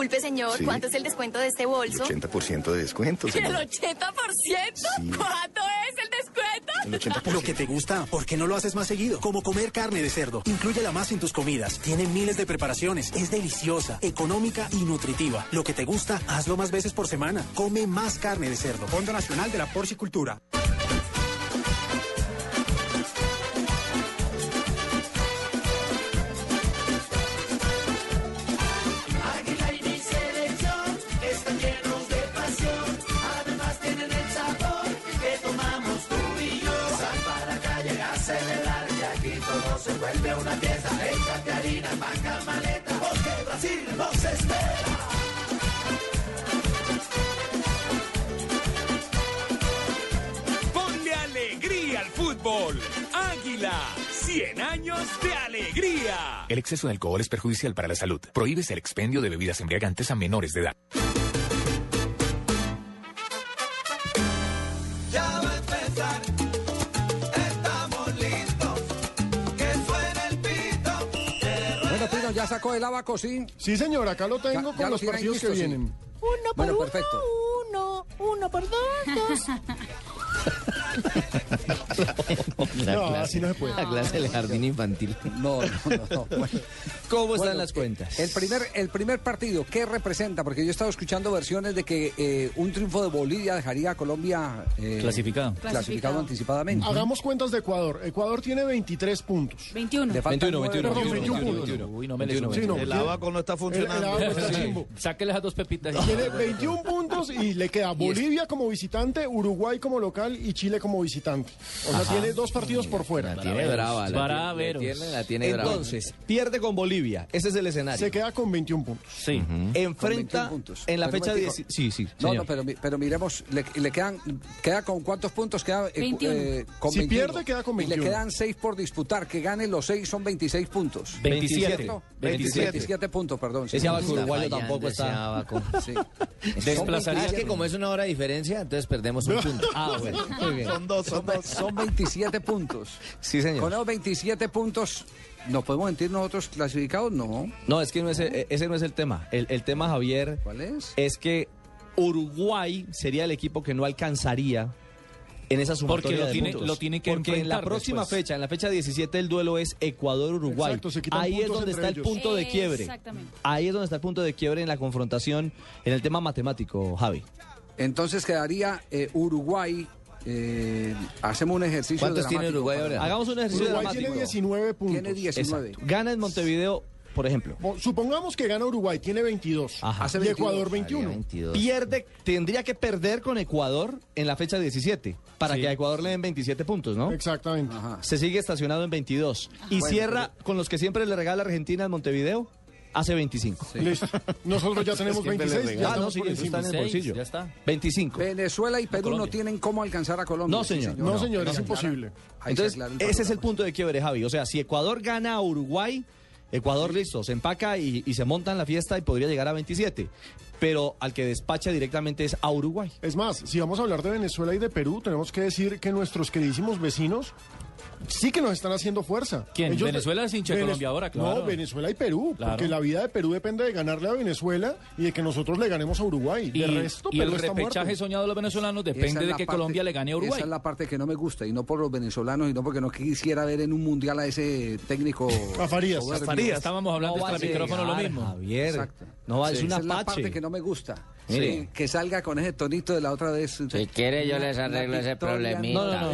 Disculpe, señor, Sí. ¿cuánto es el descuento de este bolso? 80% de descuento, ¿El señor. 80%? Sí. ¿Cuánto es el descuento? El 80%. Lo que te gusta, ¿por qué no lo haces más seguido? Como comer carne de cerdo. Inclúyela más en tus comidas. Tiene miles de preparaciones. Es deliciosa, económica y nutritiva. Lo que te gusta, hazlo más veces por semana. Come más carne de cerdo. Fondo Nacional de la Porcicultura. Se vuelve una fiesta. Échate harina, manga, maleta, porque Brasil nos espera. Ponle alegría al fútbol. Águila, 100 años de alegría. El exceso de alcohol es perjudicial para la salud. Prohíbes el expendio de bebidas embriagantes a menores de edad. Sacó el abaco, sí? Sí, señor, acá lo tengo Ya- con ya lo los tienen partidos listo, que sí. vienen. Uno por Bueno, uno, perfecto. uno, uno por dos, dos. No, así no se puede. La clase del jardín infantil. No, no, no. Bueno. ¿Cómo están Bueno, las cuentas? El primer, el primer partido, ¿qué representa? Porque yo he estado escuchando versiones de que eh, un triunfo de Bolivia dejaría a Colombia eh, Clasificado. clasificado anticipadamente. Hagamos cuentas de Ecuador. Ecuador tiene 23 puntos. 21. Le faltan 21, nueve 21, Perdón, 21, 21 21. Uy, no me le 21, suben. Sí, no, El abaco no está el- el funcionando. abaco está Sí. chimbo. Sáquele esas dos pepitas. Tiene 21 puntos y le queda Bolivia como visitante, Uruguay como local y Chile como visitante. O sea, tiene dos partidos por fuera. La tiene brava. La, Baraveros. tiene, la tiene, la tiene brava. Entonces, pierde con Bolivia. Ese es el escenario. Se queda con 21 puntos. Sí. Con Enfrenta 21 puntos. en la Pero fecha un 10. momentico. Sí, sí. No, señor. no, pero, pero miremos, le, le quedan, queda con cuántos puntos queda eh, 21. eh, con Si 21. pierde, queda con Y 21. le quedan 6 por disputar, que gane los 6 son 26 puntos. 27. ¿Cierto? 27. 27 puntos, perdón. Ese abaco uruguayo tampoco ese está. abaco. Sí. Desplazaría. Es que como es una hora de diferencia, entonces perdemos un punto. Ah, bueno. Muy bien. Son dos, son dos. Son 27 puntos. Sí, señor. Con esos 27 puntos, ¿nos podemos sentir nosotros clasificados? No. No, es que no es, e- ese no es el tema. El, el tema, Javier, ¿Cuál es? es que Uruguay sería el equipo que no alcanzaría en esa sumatoria Porque lo de tiene- puntos. lo tiene que Porque en la próxima después. fecha, en la fecha 17, el duelo es. Exacto, se quitan Ahí es donde está el punto de quiebre. Exactamente. Ahí es donde está el punto de quiebre en la confrontación, en el tema matemático, Javi. Entonces quedaría eh, Uruguay. Eh, hacemos un ejercicio. ¿Cuántos tiene Uruguay ahora? Hagamos un ejercicio Uruguay dramático. tiene 19 puntos. Tiene 19. Exacto. Gana en Montevideo, por ejemplo. Supongamos que gana Uruguay, tiene 22. Ajá. Hace Y 22. Ecuador 21. 22. Pierde, tendría que perder con Ecuador en la fecha 17 para Sí. que a Ecuador le den 27 puntos, ¿no? Exactamente. Ajá. Se sigue estacionado en 22 y Bueno, cierra con los que siempre le regala Argentina en Montevideo, hace 25. Listo. Nosotros ya tenemos Siempre le 26. Ya Ah, no, sí, está en el 26, bolsillo. ya está. 25. Venezuela y Perú no tienen cómo alcanzar a Colombia. No, señor. No, señor, es imposible. Entonces, ese es el punto de quiebre, Javi. O sea, si Ecuador gana a Uruguay, Ecuador listo, se empaca y, y se monta en la fiesta y podría llegar a 27. Pero al que despacha directamente es a Uruguay. Es más, si vamos a hablar de Venezuela y de Perú, tenemos que decir que nuestros queridísimos vecinos sí que nos están haciendo fuerza. ¿Quién? Venezuela es hincha Venez- Colombia ahora, claro. No, Venezuela y Perú, Claro. porque la vida de Perú depende de ganarle a Venezuela y de que nosotros le ganemos a Uruguay. Y, de resto, y Perú el está repechaje muerto. soñado de los venezolanos depende es de que parte- Colombia le gane a Uruguay. Esa es la parte que no me gusta, y no por los venezolanos, y no porque no quisiera ver en un mundial a ese técnico. A Farías. soberbio. A Farías. Estábamos hablando No a micrófono lo mismo. Javier. Exacto. No, es Sí, una esa es la apache. parte que no me gusta. Sí, que salga con ese tonito de la otra vez. Si quiere, yo les arreglo ese problemita. No, no,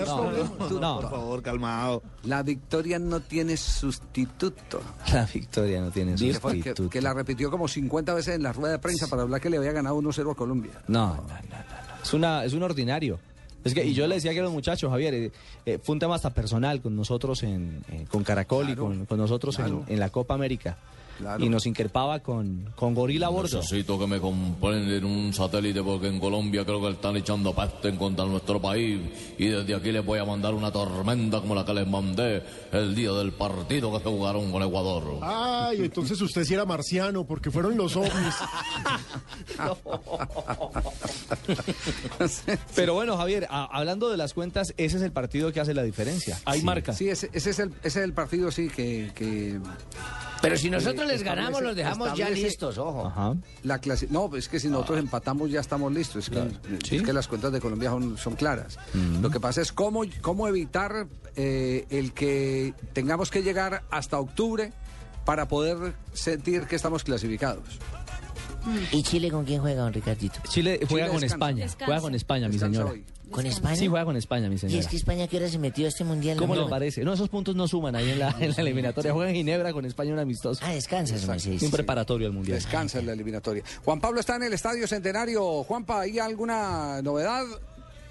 no. no. Por favor, calmado. La victoria no tiene sustituto. La victoria no tiene Que, fue- que- sustituto. que la repitió como 50 veces en la rueda de prensa para hablar que le había ganado 1-0 a Colombia. No, no, no, no, no. Es, una, es un ordinario. Es que, y yo le decía que a los muchachos, Javier, eh, eh, fue un tema hasta personal con nosotros, en, eh, con Caracol y con, con nosotros en, la Copa América. Claro. Y nos increpaba con, con Gorila a bordo. Necesito que me comprenden un satélite porque en Colombia creo que están echando peste en contra de nuestro país y desde aquí les voy a mandar una tormenta como la que les mandé el día del partido que se jugaron con Ecuador. Ay, entonces usted sí era marciano, porque fueron los ovnis. Pero bueno, Javier, a- hablando de las cuentas, ese es el partido que hace la diferencia. Hay Sí, marca. Sí, ese, ese es, el, ese es el partido, sí, que... que Pero si nosotros eh, les ganamos, los dejamos ya listos, ojo. Ajá. La clase, no, es que si nosotros empatamos ya estamos listos. Es que, es que las cuentas de Colombia son, son claras. Lo que pasa es cómo, cómo evitar eh, el que tengamos que llegar hasta octubre para poder sentir que estamos clasificados. ¿Y Chile con quién juega, don Ricardito? Chile juega con descansa. España. Descansa. Juega con España, mi señora. hoy. ¿Con España? Sí, juega con España, mi ¿Y señora. es que España qué hora se metió a este mundial? ¿Cómo No, le parece? No, esos puntos no suman ahí en la, en la eliminatoria. Juega en Ginebra con España un amistoso. Ah, descansa, su merced. Un preparatorio al mundial. Descansa en la eliminatoria. Juan Pablo está en el Estadio Centenario. Juanpa, ¿hay alguna novedad?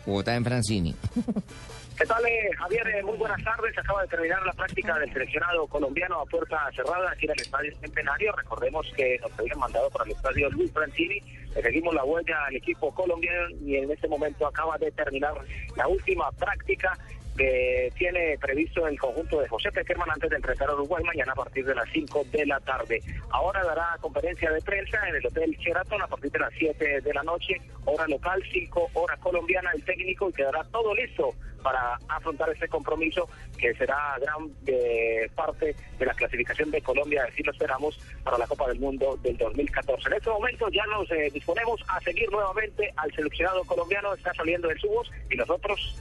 Bogotá en Francini. ¿Qué tal, eh, Javier? Eh, muy buenas tardes. Acaba de terminar la práctica del seleccionado colombiano a puerta cerrada aquí en el Estadio Centenario. Recordemos que nos habían mandado para el Estadio Luis Francini. Le seguimos la huella al equipo colombiano y en este momento acaba de terminar la última práctica que tiene previsto el conjunto de José Peckerman antes de enfrentar a Uruguay mañana a partir de las 5 de la tarde. Ahora dará conferencia de prensa en el Hotel Sheraton a partir de las 7 de la noche, hora local, 5 hora colombiana, el técnico y quedará todo listo para afrontar este compromiso que será gran eh, parte de la clasificación de Colombia, así lo esperamos, para la Copa del Mundo del 2014. En este momento ya nos eh, disponemos a seguir nuevamente al seleccionado colombiano, está saliendo el Subos y nosotros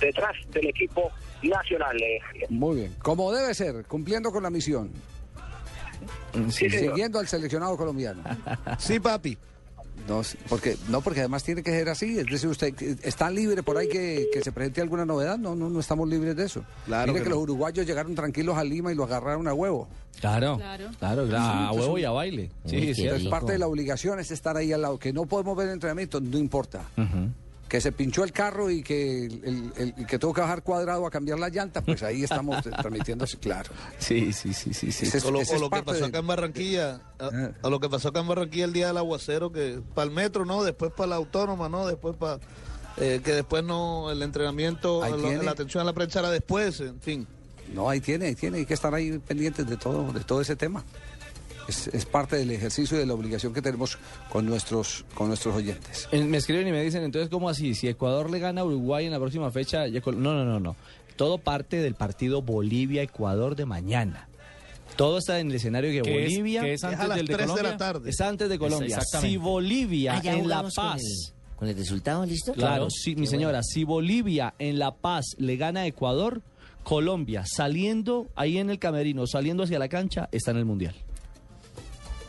detrás del equipo nacional. eh. Muy bien. Como debe ser, cumpliendo con la misión. Sí, siguiendo al seleccionado colombiano. Sí, papi. No, sí, porque, no, porque además tiene que ser así. Es decir, usted está libre por ahí que, que se presente alguna novedad. No, no, no estamos libres de eso. Claro Mire que que, no. los uruguayos llegaron tranquilos a Lima y lo agarraron a huevo. Claro, Claro. claro, claro, a huevo y a baile. Sí, Uy, es parte de la obligación es estar ahí al lado. Que no podemos ver el entrenamiento, no importa. Que se pinchó el carro y que, el, el- el- y que tuvo que bajar cuadrado a cambiar la llanta, pues ahí estamos transmitiéndose, claro. Sí, sí, sí, sí, sí. Ese es- O lo, o que pasó de- acá en Barranquilla, a, Ah. a lo que pasó acá en Barranquilla el día del aguacero, que para el metro, ¿no? Después para la autónoma, ¿no? Después para... que después no, el entrenamiento, tiene. la atención a la prensa era después, en fin. No, ahí tiene, ahí tiene, hay que estar ahí pendientes de todo, de todo ese tema. Es, es parte del ejercicio y de la obligación que tenemos con nuestros, con nuestros oyentes. Me escriben y me dicen, entonces, ¿cómo así? Si Ecuador le gana a Uruguay en la próxima fecha, ya Col- no, no, no, no. Todo parte del partido Bolivia-Ecuador de mañana. Todo está en el escenario que, Que es- Bolivia que es Es a antes las del de 3 de Colombia. la tarde. está antes de Colombia. exactamente. Si Bolivia Ah, en La con Paz, el- ¿Con el resultado listo? claro, sí, mi señora, si Bolivia en La Paz le gana a Ecuador, Colombia saliendo ahí en el camerino, saliendo hacia la cancha, está en el Mundial.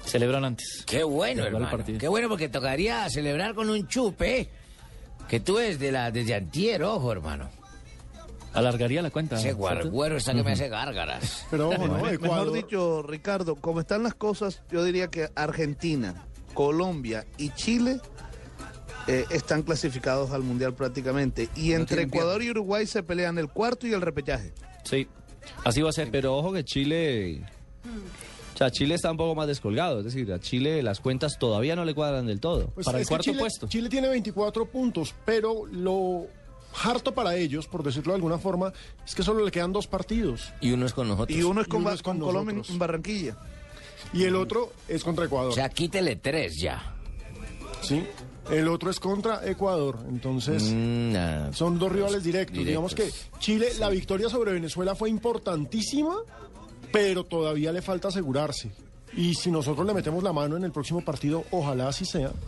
Celebran antes. Qué bueno, hermano. partido. Qué bueno porque tocaría celebrar con un chupe que tú desde la desde antier, ojo, hermano. Alargaría la cuenta. Ese guarguero está que me hace gárgaras. Pero ojo, ¿no? Mejor dicho, Ricardo, como están las cosas, yo diría que Argentina, Colombia y Chile eh, están clasificados al Mundial prácticamente. Y entre Ecuador y Uruguay se pelean el cuarto y el repechaje. Sí. Así va a ser. Pero ojo que Chile. O sea, Chile está un poco más descolgado. Es decir, a Chile las cuentas todavía no le cuadran del todo. Pues para el cuarto Chile, puesto. Chile tiene 24 puntos, pero lo harto para ellos, por decirlo de alguna forma, es que solo le quedan dos partidos. Y uno es con nosotros. Y uno es con, uno es con con Colombia en- nosotros. en Barranquilla. Y el otro es contra Ecuador. O sea, quítele tres ya. ¿sí? El otro es contra Ecuador. Entonces, Mm, nah. son dos rivales directos. Directos. Digamos que Chile, la victoria sobre Venezuela fue importantísima, pero todavía le falta asegurarse. Y si nosotros le metemos la mano en el próximo partido, ojalá así sea.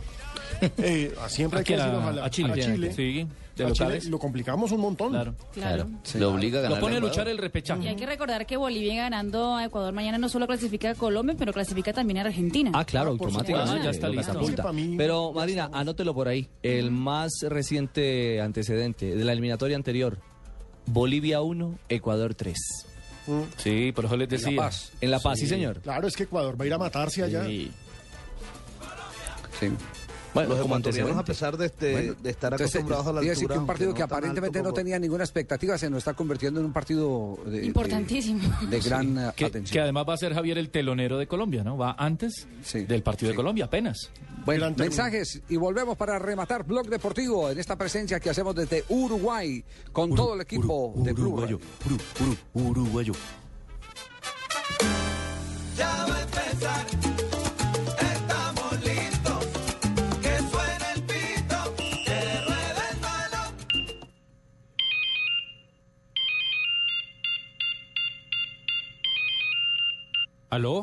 Eh, siempre hay que a- decir ojalá. a Chile. Sí, de A Chile locales. lo complicamos un montón. Claro. Claro. Lo obliga a ganar. Lo pone a luchar el repechaje. Y hay que recordar que Bolivia ganando a Ecuador mañana no solo clasifica a Colombia, pero clasifica también a Argentina. Ah, claro, Ah, por automáticamente. Ah, ya está listo. Sí, mí Pero, Marina, anótelo por ahí. El más reciente antecedente de la eliminatoria anterior. Bolivia 1, Ecuador 3. Sí, por eso les decía. En La Paz. En La Paz, sí, señor. Claro, es que Ecuador va a ir a matarse allá. Sí. Sí. Bueno, Los como ecuatorianos, a pesar de, este, Bueno, de estar entonces, acostumbrados a la altura... decir que un partido que no aparentemente no tenía ninguna expectativa se nos está convirtiendo en un partido de, de- Importantísimo. de gran eh, Que, atención. que además va a ser Javier el telonero de Colombia, ¿no? Va antes Sí. del partido Sí. de Colombia, apenas. Bueno, mensajes y volvemos para rematar Blog Deportivo en esta presencia que hacemos desde Uruguay con todo el equipo de Blue Radio. uruguayo. Ya va a empezar. ¿Aló?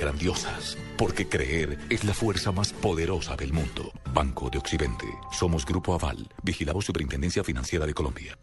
grandiosas. Porque creer es la fuerza más poderosa del mundo. Banco de Occidente. Somos Grupo Aval. Vigilado Superintendencia Financiera de Colombia.